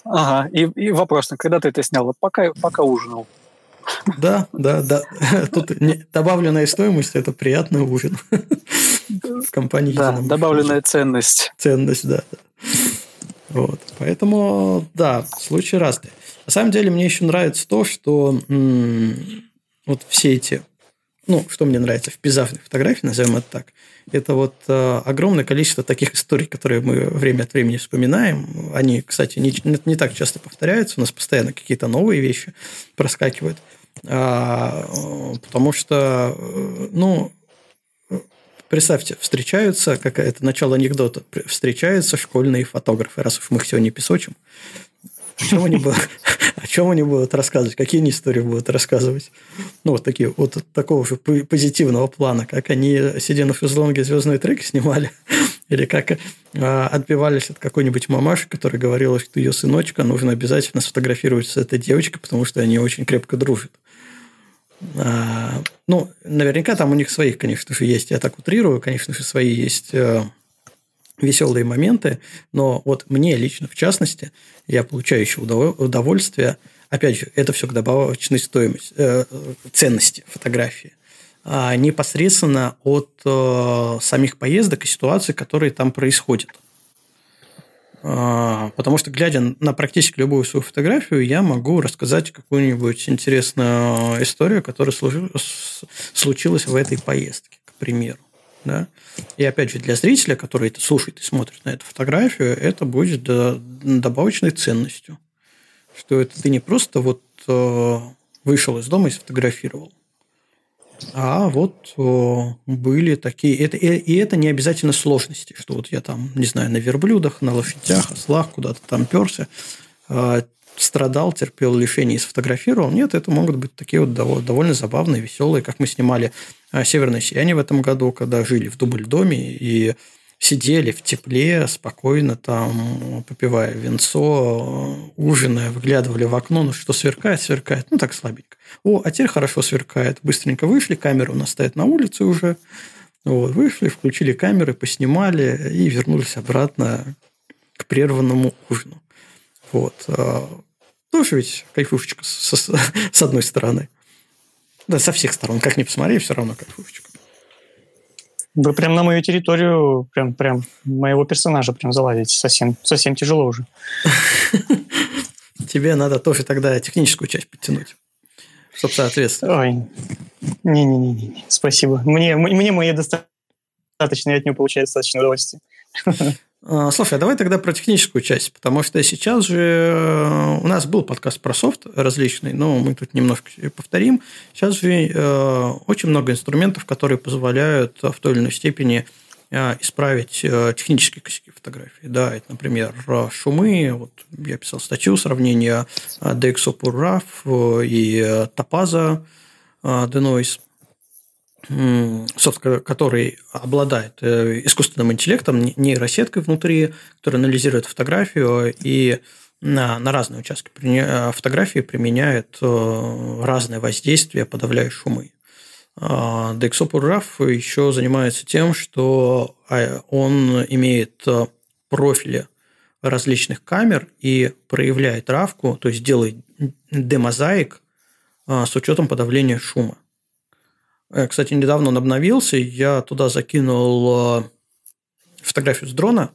S3: Ага, и, и вопрос, когда ты это снял? Пока, пока ужинал.
S1: Да, да, да. Тут не, добавленная стоимость – это приятный ужин
S3: в компании. Да, добавленная ценность.
S1: Ценность, да. Вот. Поэтому, да, случай разный. На самом деле, мне еще нравится то, что м- вот все эти ну, что мне нравится в пейзажной фотографии, назовем это так, это вот э, огромное количество таких историй, которые мы время от времени вспоминаем. Они, кстати, не, не так часто повторяются, у нас постоянно какие-то новые вещи проскакивают. А, потому что, э, ну, представьте, встречаются, какая-то начало анекдота, встречаются школьные фотографы, раз уж мы их сегодня песочим, о чем они будут, о чем они будут рассказывать? Какие они истории будут рассказывать? Ну, вот такие, вот такого же позитивного плана, как они, сидя на шезлонге, звездные треки снимали, или как а, отбивались от какой-нибудь мамаши, которая говорила, что ее сыночка нужно обязательно сфотографировать с этой девочкой, потому что они очень крепко дружат. А, ну, наверняка там у них своих, конечно же, есть, я так утрирую, конечно же, свои есть э, веселые моменты, но вот мне лично, в частности, я получаю еще удовольствие. Опять же, это все к добавочной стоимости, э, ценности фотографии. А непосредственно от э, самих поездок и ситуаций, которые там происходят. А, потому что, глядя на практически любую свою фотографию, я могу рассказать какую-нибудь интересную историю, которая случилась в этой поездке, к примеру. Да? И опять же, для зрителя, который это слушает и смотрит на эту фотографию, это будет добавочной ценностью. Что это ты не просто вот э, вышел из дома и сфотографировал. А вот о, были такие... Это, и, и это не обязательно сложности, что вот я там, не знаю, на верблюдах, на лошадях, ослах куда-то там перся, э, страдал, терпел лишения и сфотографировал. Нет, это могут быть такие вот довольно забавные, веселые, как мы снимали «Северное сияние» в этом году, когда жили в дубль-доме и сидели в тепле, спокойно там, попивая венцо, ужиная, выглядывали в окно, ну что сверкает, сверкает, ну так слабенько. О, а теперь хорошо сверкает. Быстренько вышли, камера у нас стоит на улице уже. Вот, вышли, включили камеры, поснимали и вернулись обратно к прерванному ужину. Вот. А, тоже ведь кайфушечка с, с одной стороны. Да, со всех сторон. Как ни посмотри, все равно кайфушечка.
S2: Вы прям на мою территорию, прям, прям моего персонажа прям залазите. Совсем, совсем тяжело уже.
S1: Тебе надо тоже тогда техническую часть подтянуть, чтобы соответствовать.
S2: Ой, не-не-не, спасибо. Мне, мне мои достаточно, я от нее получаю достаточно удовольствия.
S1: А, слушай, а давай тогда про техническую часть, потому что сейчас же э, у нас был подкаст про софт различный, но мы тут немножко повторим. Сейчас же э, очень много инструментов, которые позволяют в той или иной степени э, исправить технические косяки фотографии. Да, это, например, шумы. Вот я писал статью сравнения DxO RAW и Topaz Denoise софт, который обладает э, искусственным интеллектом, нейросеткой внутри, которая анализирует фотографию и на, на разные участки э, фотографии применяет э, разные воздействия, подавляя шумы. Dexopur еще занимается тем, что а, он имеет профили различных камер и проявляет равку, то есть делает демозаик с учетом подавления шума. Э, кстати, недавно он обновился, я туда закинул э, фотографию с дрона,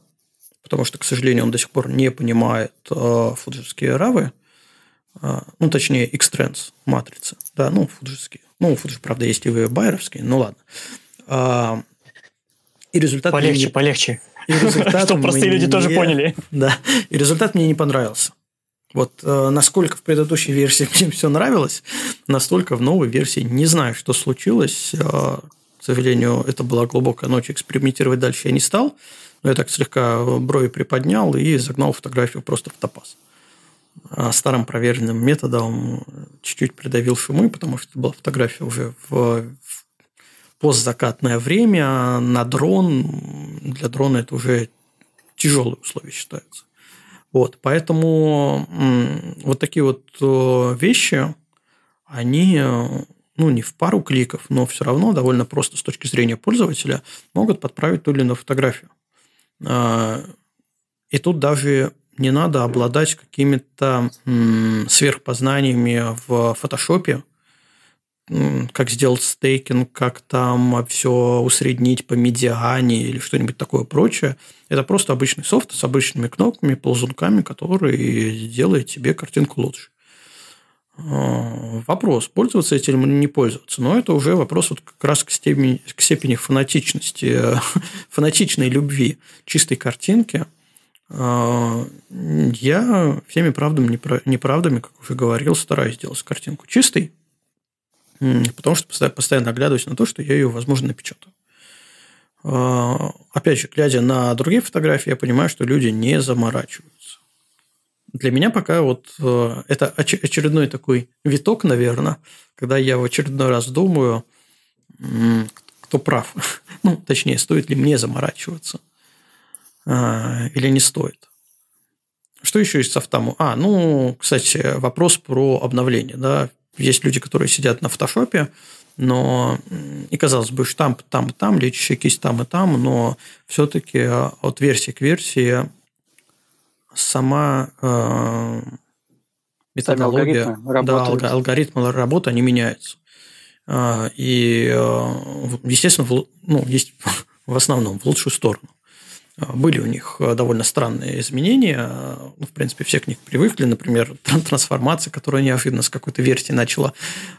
S1: потому что, к сожалению, он до сих пор не понимает э, фуджевские равы, ну, точнее, X-Trends матрицы, да, ну, фуджевские. Ну, фуджи, правда, есть и байеровские, ну, ладно.
S2: И результат... Полегче, мне... полегче. И результат Чтобы простые люди тоже поняли.
S1: Да, и результат мне не понравился. Вот э, насколько в предыдущей версии мне все нравилось, настолько в новой версии не знаю, что случилось. Э, к сожалению, это была глубокая ночь, экспериментировать дальше я не стал. Но я так слегка брови приподнял и загнал фотографию просто в топаз. А старым проверенным методом чуть-чуть придавил шумы, потому что это была фотография уже в, в постзакатное время на дрон. Для дрона это уже тяжелые условия считаются. Вот, поэтому вот такие вот э, вещи, они э, ну, не в пару кликов, но все равно довольно просто с точки зрения пользователя могут подправить ту или иную фотографию. А, и тут даже не надо обладать какими-то сверхпознаниями в фотошопе, как сделать стейкинг, как там все усреднить по медиане или что-нибудь такое прочее. Это просто обычный софт с обычными кнопками, ползунками, который делает тебе картинку лучше. А, вопрос, пользоваться этим или не пользоваться. Но это уже вопрос вот как раз к степени, к степени фанатичности, фанатичной любви чистой картинки. А, я всеми правдами, неправдами, как уже говорил, стараюсь сделать картинку чистой, потому что постоянно оглядываюсь на то, что я ее, возможно, напечатаю. А, опять же, глядя на другие фотографии, я понимаю, что люди не заморачиваются. Для меня пока вот э, это очередной такой виток, наверное, когда я в очередной раз думаю, кто прав. Ну, точнее, стоит ли мне заморачиваться а, или не стоит. Что еще есть софтаму? А, ну, кстати, вопрос про обновление. Да? Есть люди, которые сидят на фотошопе, но и казалось бы, штамп там и там, лечащая кисть там и там, но все-таки а, от версии к версии сама э, методология, алгоритмы да, алгоритмы работы, они меняются. А, и, э, естественно, ну, есть в основном в лучшую сторону. Были у них э, довольно странные изменения. Ну, в принципе, все к них привыкли. Например, трансформация, которая неожиданно с какой-то версии начала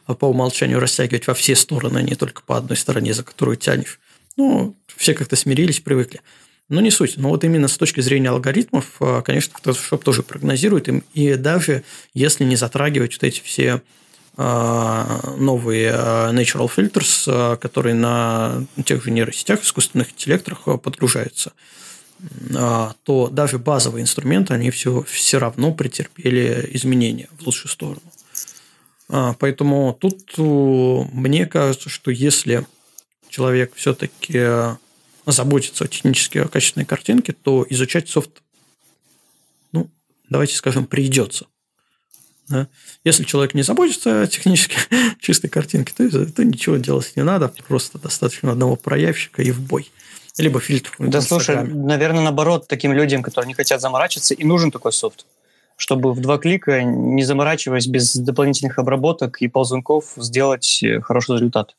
S1: э, по умолчанию растягивать во все стороны, а не только по одной стороне, за которую тянешь. Ну, все как-то смирились, привыкли. Но не суть. Но вот именно с точки зрения алгоритмов, э, конечно, Photoshop тоже прогнозирует им. И даже если не затрагивать вот эти все новые Natural Filters, которые на тех же нейросетях, искусственных интеллектах подгружаются, то даже базовые инструменты, они все, все равно претерпели изменения в лучшую сторону. Поэтому тут мне кажется, что если человек все-таки заботится о технически качественной картинке, то изучать софт, ну, давайте скажем, придется. Да? Если человек не заботится о технически чистой картинке, то, то ничего делать не надо, просто достаточно одного проявщика и в бой. Либо фильтр.
S2: Да, слушай, наверное, наоборот, таким людям, которые не хотят заморачиваться, и нужен такой софт чтобы в два клика, не заморачиваясь без дополнительных обработок и ползунков, сделать э, хороший результат.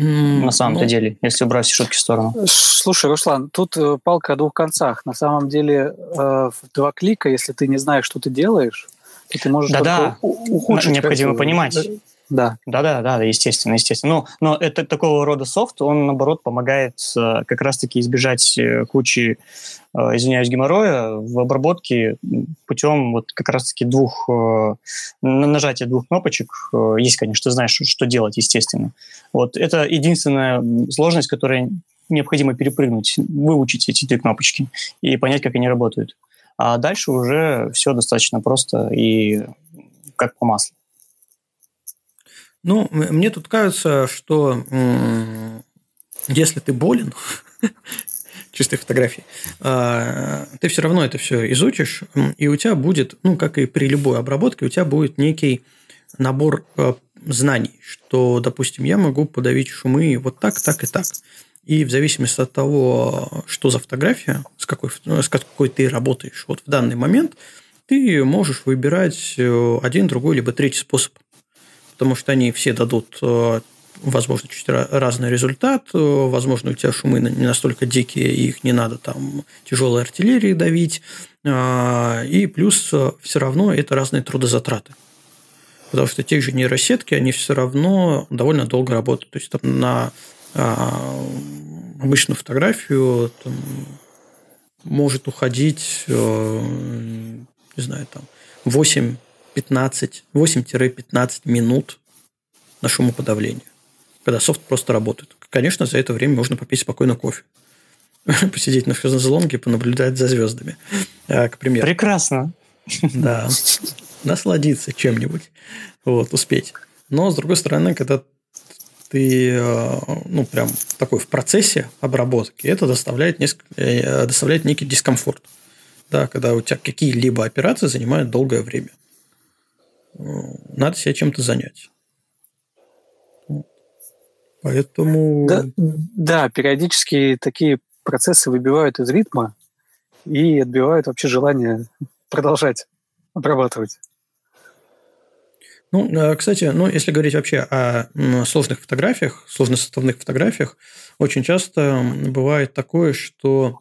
S2: Mm, на самом-то ну, деле, если убрать шутки в сторону.
S3: Слушай, Руслан, тут э, палка о двух концах. На самом деле, э, в два клика, если ты не знаешь, что ты делаешь, то ты можешь
S2: Да-да, ухудшить. Необходимо понимать. Да. Да-да, да, естественно, естественно. Но, но это такого рода софт, он, наоборот, помогает э, как раз-таки избежать э, кучи, э, извиняюсь, геморроя в обработке путем вот как раз-таки двух, нажатия двух кнопочек. Есть, конечно, ты знаешь, что делать, естественно. Вот это единственная сложность, которая необходимо перепрыгнуть, выучить эти три кнопочки и понять, как они работают. А дальше уже все достаточно просто и как по маслу.
S1: Ну, мне тут кажется, что если ты болен, чистой фотографии, а, ты все равно это все изучишь, и у тебя будет, ну, как и при любой обработке, у тебя будет некий набор а, знаний, что, допустим, я могу подавить шумы вот так, так и так. И в зависимости от того, что за фотография, с какой, с какой ты работаешь вот в данный момент, ты можешь выбирать э, один, другой, либо третий способ потому что они все дадут э, возможно, чуть разный результат. Э, возможно, у тебя шумы не настолько дикие, и их не надо там тяжелой артиллерии давить. А, и плюс э, все равно это разные трудозатраты. Потому что те же нейросетки, они все равно довольно долго работают. То есть там на обычную фотографию там, может уходить, не знаю, там 8 15, 8-15 минут на шумоподавление, когда софт просто работает. Конечно, за это время можно попить спокойно кофе. Посидеть на шезлонге, понаблюдать за звездами, а, к примеру.
S2: Прекрасно.
S1: Да. Насладиться чем-нибудь. Вот, успеть. Но, с другой стороны, когда ты а, ну, прям такой в процессе обработки, это доставляет, несколько, э, доставляет некий дискомфорт. Да, когда у тебя какие-либо операции занимают долгое время надо себя чем-то занять. Поэтому...
S3: Да, да, периодически такие процессы выбивают из ритма и отбивают вообще желание продолжать обрабатывать.
S1: Ну, э, кстати, ну, если говорить вообще о сложных фотографиях, сложносоставных фотографиях, очень часто бывает такое, что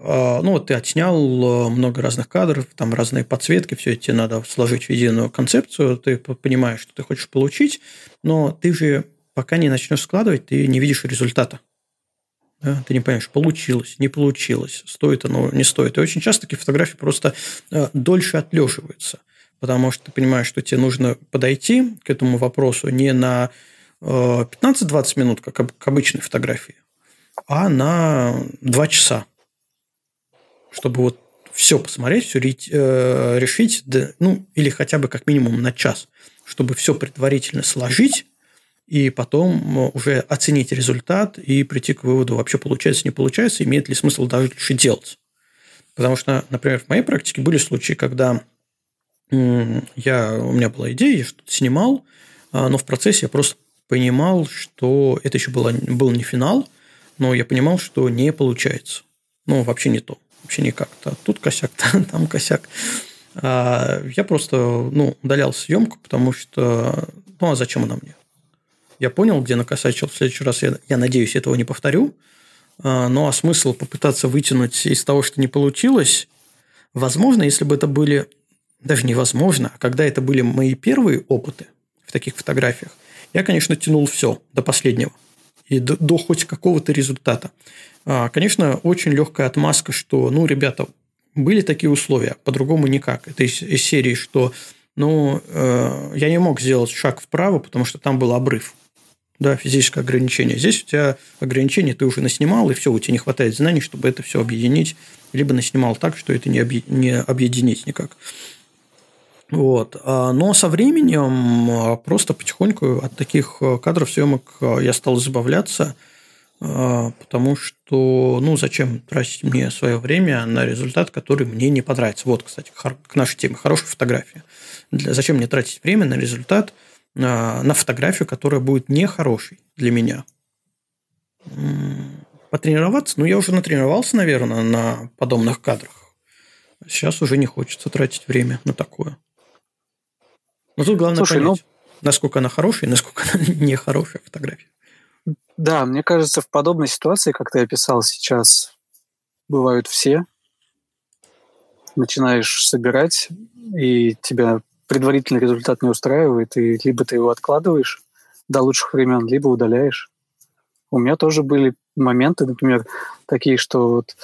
S1: ну, вот ты отснял э, много разных кадров, там разные подсветки, все это тебе надо сложить в единую концепцию, ты понимаешь, что ты хочешь получить, но ты же пока не начнешь складывать, ты не видишь результата. Да? Ты не понимаешь, получилось, не получилось, стоит оно, не стоит. И очень часто такие фотографии просто э, дольше отлеживаются, потому что ты понимаешь, что тебе нужно подойти к этому вопросу не на 15-20 э, минут, как к обычной фотографии, а на 2 часа чтобы вот все посмотреть, все э, решить, да, ну, или хотя бы как минимум на час, чтобы все предварительно сложить, и потом э, уже оценить результат и прийти к выводу, вообще получается, не получается, имеет ли смысл дальше делать. Потому что, например, в моей практике были случаи, когда я, у меня была идея, я что-то снимал, а, но в процессе я просто понимал, что это еще было, был не финал, но я понимал, что не получается. Ну, вообще не то вообще никак-то. Тут косяк, там косяк. А я просто ну, удалял съемку, потому что ну а зачем она мне? Я понял, где накосячил. В следующий раз я, я надеюсь, этого не повторю. А, ну а смысл попытаться вытянуть из того, что не получилось, возможно, если бы это были даже невозможно, а когда это были мои первые опыты в таких фотографиях, я, конечно, тянул все до последнего и до, до хоть какого-то результата. А, конечно, очень легкая отмазка, что, ну, ребята, были такие условия, по-другому никак. Это из, из серии, что но э, я не мог сделать шаг вправо, потому что там был обрыв. Да, физическое ограничение. Здесь у тебя ограничение ты уже наснимал, и все, у тебя не хватает знаний, чтобы это все объединить. Либо наснимал так, что это не, объ... не объединить никак. Вот. А, но со временем а, просто потихоньку от таких э, кадров съемок э, я стал избавляться, потому что, ну, зачем тратить мне свое время на результат, который мне не понравится. Вот, кстати, к нашей теме. Хорошая фотография. Для, зачем мне тратить время на результат, на фотографию, которая будет нехорошей для меня? Потренироваться? Ну, я уже натренировался, наверное, на подобных кадрах. Сейчас уже не хочется тратить время на такое. Но тут главное Слушай, понять, ну... насколько она хорошая и насколько она нехорошая фотография.
S3: Да, мне кажется, в подобной ситуации, как ты описал сейчас, бывают все. Начинаешь собирать, и тебя предварительный результат не устраивает, и либо ты его откладываешь до лучших времен, либо удаляешь. У меня тоже были моменты, например, такие, что вот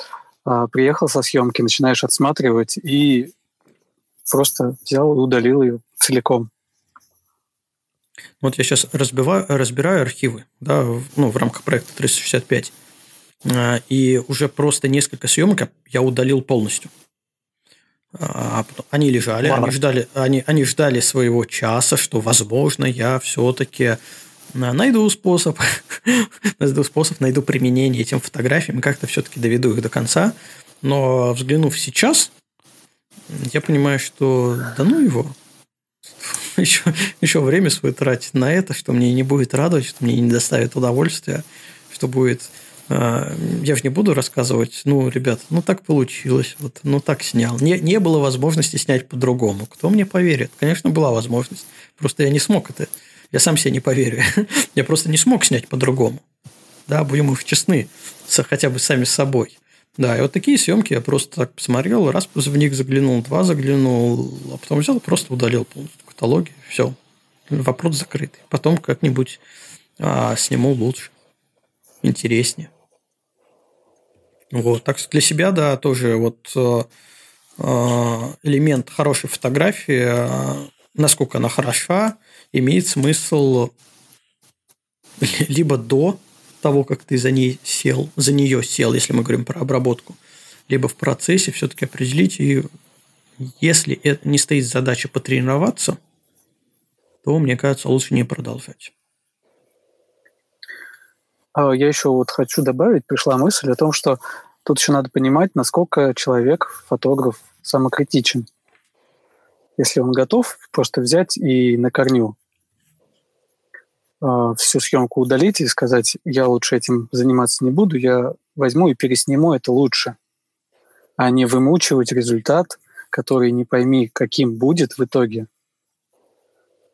S3: а, приехал со съемки, начинаешь отсматривать и просто взял и удалил ее целиком.
S1: Вот я сейчас разбиваю, разбираю архивы да, ну, в рамках проекта 365. А, и уже просто несколько съемок я удалил полностью. А они лежали, они ждали, они, они ждали своего часа, что, возможно, я все-таки а, найду способ, найду способ, найду применение этим фотографиям, как-то все-таки доведу их до конца. Но взглянув сейчас, я понимаю, что да ну его, еще, еще время свое тратить на это, что мне не будет радовать, что мне не доставит удовольствия, что будет... Э, я же не буду рассказывать, ну, ребят, ну так получилось, вот, ну так снял. Не, не было возможности снять по-другому. Кто мне поверит? Конечно, была возможность. Просто я не смог это. Я сам себе не поверю. я просто не смог снять по-другому. Да, будем их честны, хотя бы сами с собой. Да, и вот такие съемки я просто так посмотрел, раз в них заглянул, два заглянул, а потом взял просто удалил полностью каталоге. Все. Вопрос закрытый. Потом как-нибудь а, сниму лучше. Интереснее. Вот. Так что для себя, да, тоже вот а, а, элемент хорошей фотографии, а, насколько она хороша, имеет смысл либо до того, как ты за ней сел, за нее сел, если мы говорим про обработку, либо в процессе все-таки определить, и если это не стоит задача потренироваться, то, мне кажется, лучше не продолжать.
S3: А, я еще вот хочу добавить, пришла мысль о том, что тут еще надо понимать, насколько человек, фотограф, самокритичен. Если он готов просто взять и на корню а, всю съемку удалить и сказать, я лучше этим заниматься не буду, я возьму и пересниму это лучше, а не вымучивать результат, который не пойми, каким будет в итоге,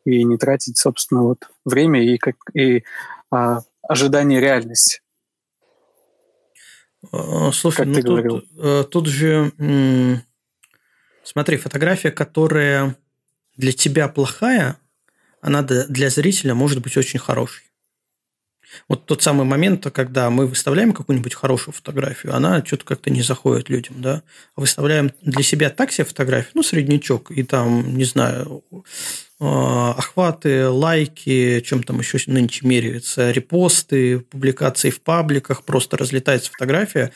S3: и не тратить, собственно, вот время и, как, и а, ожидание реальности.
S1: А, слушай, как ну тут, говорил. Э, тут же, смотри, фотография, которая для тебя плохая, она для зрителя может быть очень хорошей. Вот тот самый момент, когда мы выставляем какую-нибудь хорошую фотографию, она что-то как-то не заходит людям, да. Выставляем для себя так себе фотографию, ну, среднячок, и там, не знаю, а, охваты, лайки, чем там еще нынче меряется, репосты, публикации в пабликах, просто разлетается фотография.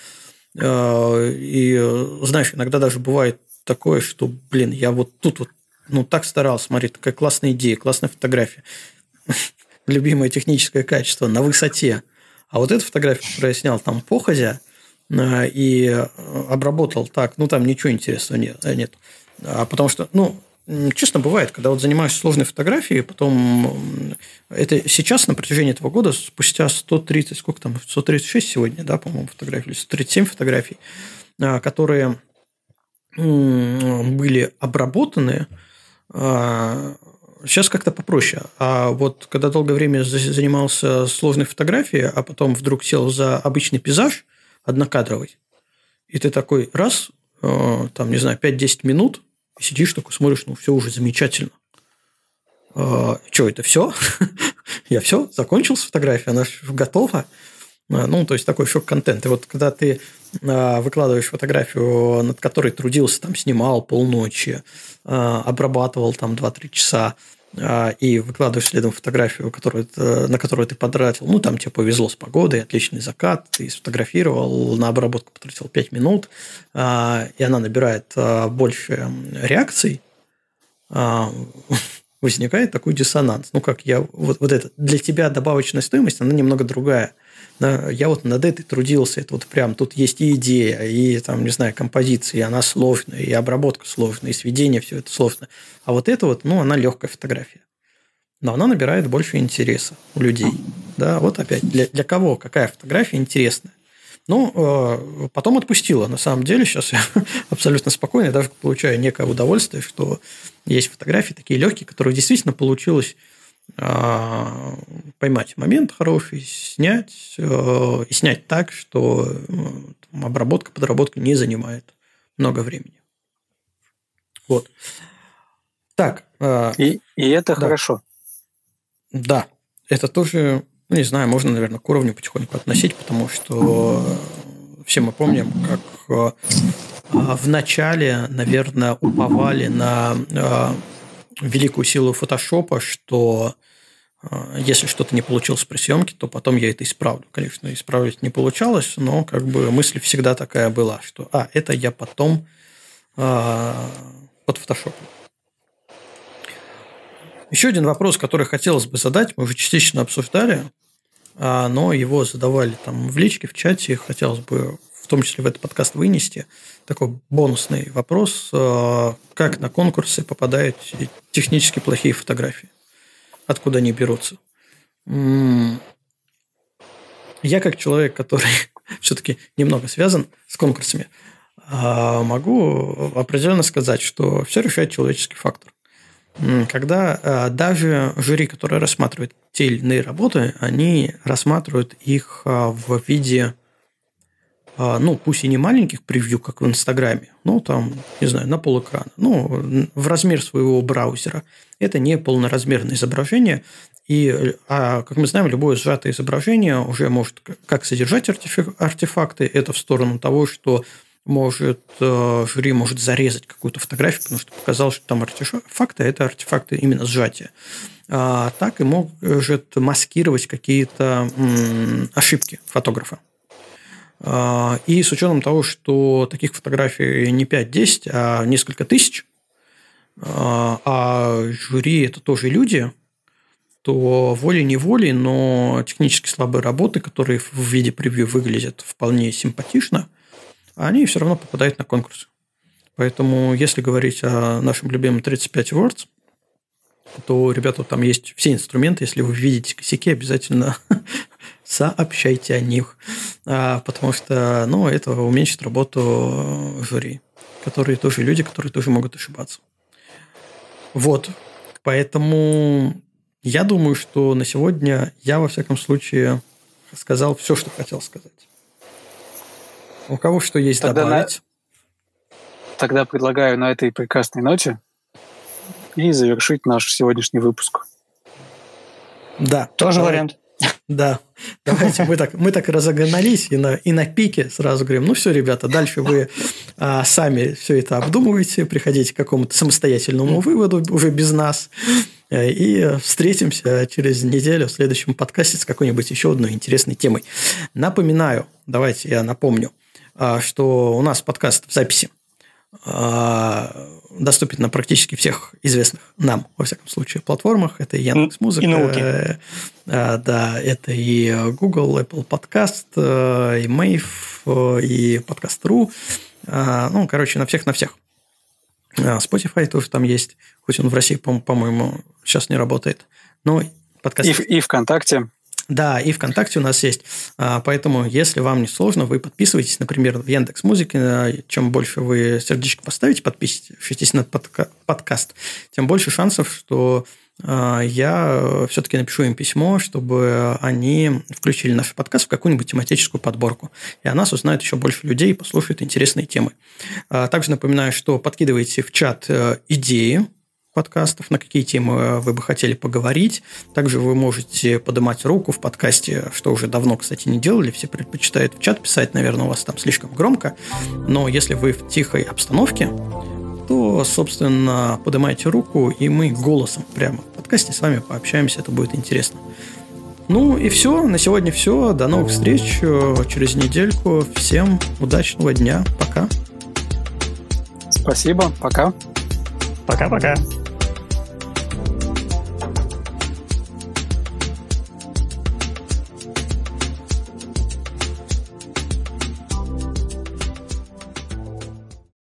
S1: А, и, знаешь, иногда даже бывает такое, что, блин, я вот тут вот ну, так старался, смотри, такая классная идея, классная фотография. Любимое техническое качество на высоте. А вот эта фотография, которую я снял там походя э, и э, обработал так, ну, там ничего интересного нет. Э, нет. А потому что, ну, честно бывает, когда вот занимаешься сложной фотографией, потом это сейчас на протяжении этого года, спустя 130, сколько там, 136 сегодня, да, по-моему, фотографий, 137 фотографий, которые были обработаны, сейчас как-то попроще. А вот когда долгое время занимался сложной фотографией, а потом вдруг сел за обычный пейзаж однокадровый, и ты такой раз, э, там, не знаю, 5-10 минут, сидишь такой, смотришь, ну, все уже замечательно. Э, что, это все? Я все, закончил с фотографией, она готова. Ну, то есть такой шок-контент. И вот когда ты выкладываешь фотографию, над которой трудился, там, снимал полночи, обрабатывал там 2-3 часа, и выкладываешь следом фотографию, которую, на которую ты потратил, ну, там тебе повезло с погодой, отличный закат, ты сфотографировал, на обработку потратил 5 минут, и она набирает больше реакций, возникает такой диссонанс. Ну, как я... Вот, вот это... Для тебя добавочная стоимость, она немного другая. Я вот над этой трудился. Это вот прям... Тут есть и идея, и там, не знаю, композиция, и она сложная, и обработка сложная, и сведение, все это сложно. А вот это вот, ну, она легкая фотография. Но она набирает больше интереса у людей. Да, вот опять, для, для кого какая фотография интересная. Ну, э, потом отпустила. На самом деле, сейчас я абсолютно спокойно, даже получаю некое удовольствие, что есть фотографии такие легкие, которые действительно получилось поймать момент хороший, снять, э, и снять так, что обработка, подработка не занимает много времени. Вот. Так.
S3: И, и это да. хорошо.
S1: Да. Это тоже ну, не знаю, можно, наверное, к уровню потихоньку относить, потому что все мы помним, как э, в начале, наверное, уповали на э, великую силу фотошопа, что э, если что-то не получилось при съемке, то потом я это исправлю. Конечно, исправить не получалось, но как бы мысль всегда такая была, что а, это я потом под фотошопом. Еще один вопрос, который хотелось бы задать, мы уже частично обсуждали, а, но его задавали там в личке, в чате. Хотелось бы в том числе в этот подкаст вынести такой бонусный вопрос, а, как на конкурсы попадают технически плохие фотографии, откуда они берутся. Я как человек, который все-таки немного связан с конкурсами, а, могу определенно сказать, что все решает человеческий фактор. Когда э, даже жюри, которое рассматривает те или иные работы, они рассматривают их э, в виде, э, ну, пусть и не маленьких превью, как в Инстаграме, но там, не знаю, на полэкрана, ну, в размер своего браузера. Это не полноразмерное изображение, и, а, как мы знаем, любое сжатое изображение уже может как содержать артефакты, это в сторону того, что может, э, жюри может зарезать какую-то фотографию, потому что показалось, что там артефакты, а это артефакты именно сжатия. А так и может маскировать какие-то ошибки фотографа. А, и с учетом того, что таких фотографий не 5-10, а несколько тысяч, а, а жюри – это тоже люди, то волей-неволей, но технически слабые работы, которые в виде превью выглядят вполне симпатично, они все равно попадают на конкурс. Поэтому, если говорить о нашем любимом 35 Words, то, ребята, там есть все инструменты. Если вы видите косяки, обязательно сообщайте о них. А, потому что ну, это уменьшит работу жюри, которые тоже люди, которые тоже могут ошибаться. Вот. Поэтому я думаю, что на сегодня я, во всяком случае, сказал все, что хотел сказать. У кого что есть Тогда добавить?
S3: На... Тогда предлагаю на этой прекрасной ноте и завершить наш сегодняшний выпуск.
S1: Да.
S2: Тоже давай. вариант.
S1: Да. Давайте мы так, мы так разогнались и на, и на пике сразу говорим, ну все, ребята, дальше вы а, сами все это обдумываете, приходите к какому-то самостоятельному выводу уже без нас. Э, и встретимся через неделю в следующем подкасте с какой-нибудь еще одной интересной темой. Напоминаю, давайте я напомню, а, что у нас подкаст в записи доступен на практически всех известных нам, во всяком случае, платформах. Это и Яндекс Музыка,
S2: и науки.
S1: Э, да, это и Google, Apple Podcast, э, и Mave, э, и Podcast.ru. Ну, короче, на всех, на всех. Spotify тоже там есть, хоть он в России, по-моему, сейчас не работает. Но
S3: подкаст... И, и ВКонтакте.
S1: Да, и ВКонтакте у нас есть. А, поэтому, если вам не сложно, вы подписывайтесь, например, в Яндекс Музыке. Чем больше вы сердечко поставите, подпишитесь на подкаст, тем больше шансов, что а, я все-таки напишу им письмо, чтобы они включили наш подкаст в какую-нибудь тематическую подборку. И о нас узнает еще больше людей и послушают интересные темы. А, также напоминаю, что подкидывайте в чат э, идеи подкастов, на какие темы вы бы хотели поговорить. Также вы можете поднимать руку в подкасте, что уже давно, кстати, не делали. Все предпочитают в чат писать, наверное, у вас там слишком громко. Но если вы в тихой обстановке, то, собственно, поднимайте руку, и мы голосом прямо в подкасте с вами пообщаемся, это будет интересно. Ну и все, на сегодня все. До новых встреч э, через недельку. Всем удачного дня. Пока.
S3: Спасибо. Пока.
S2: Пока-пока.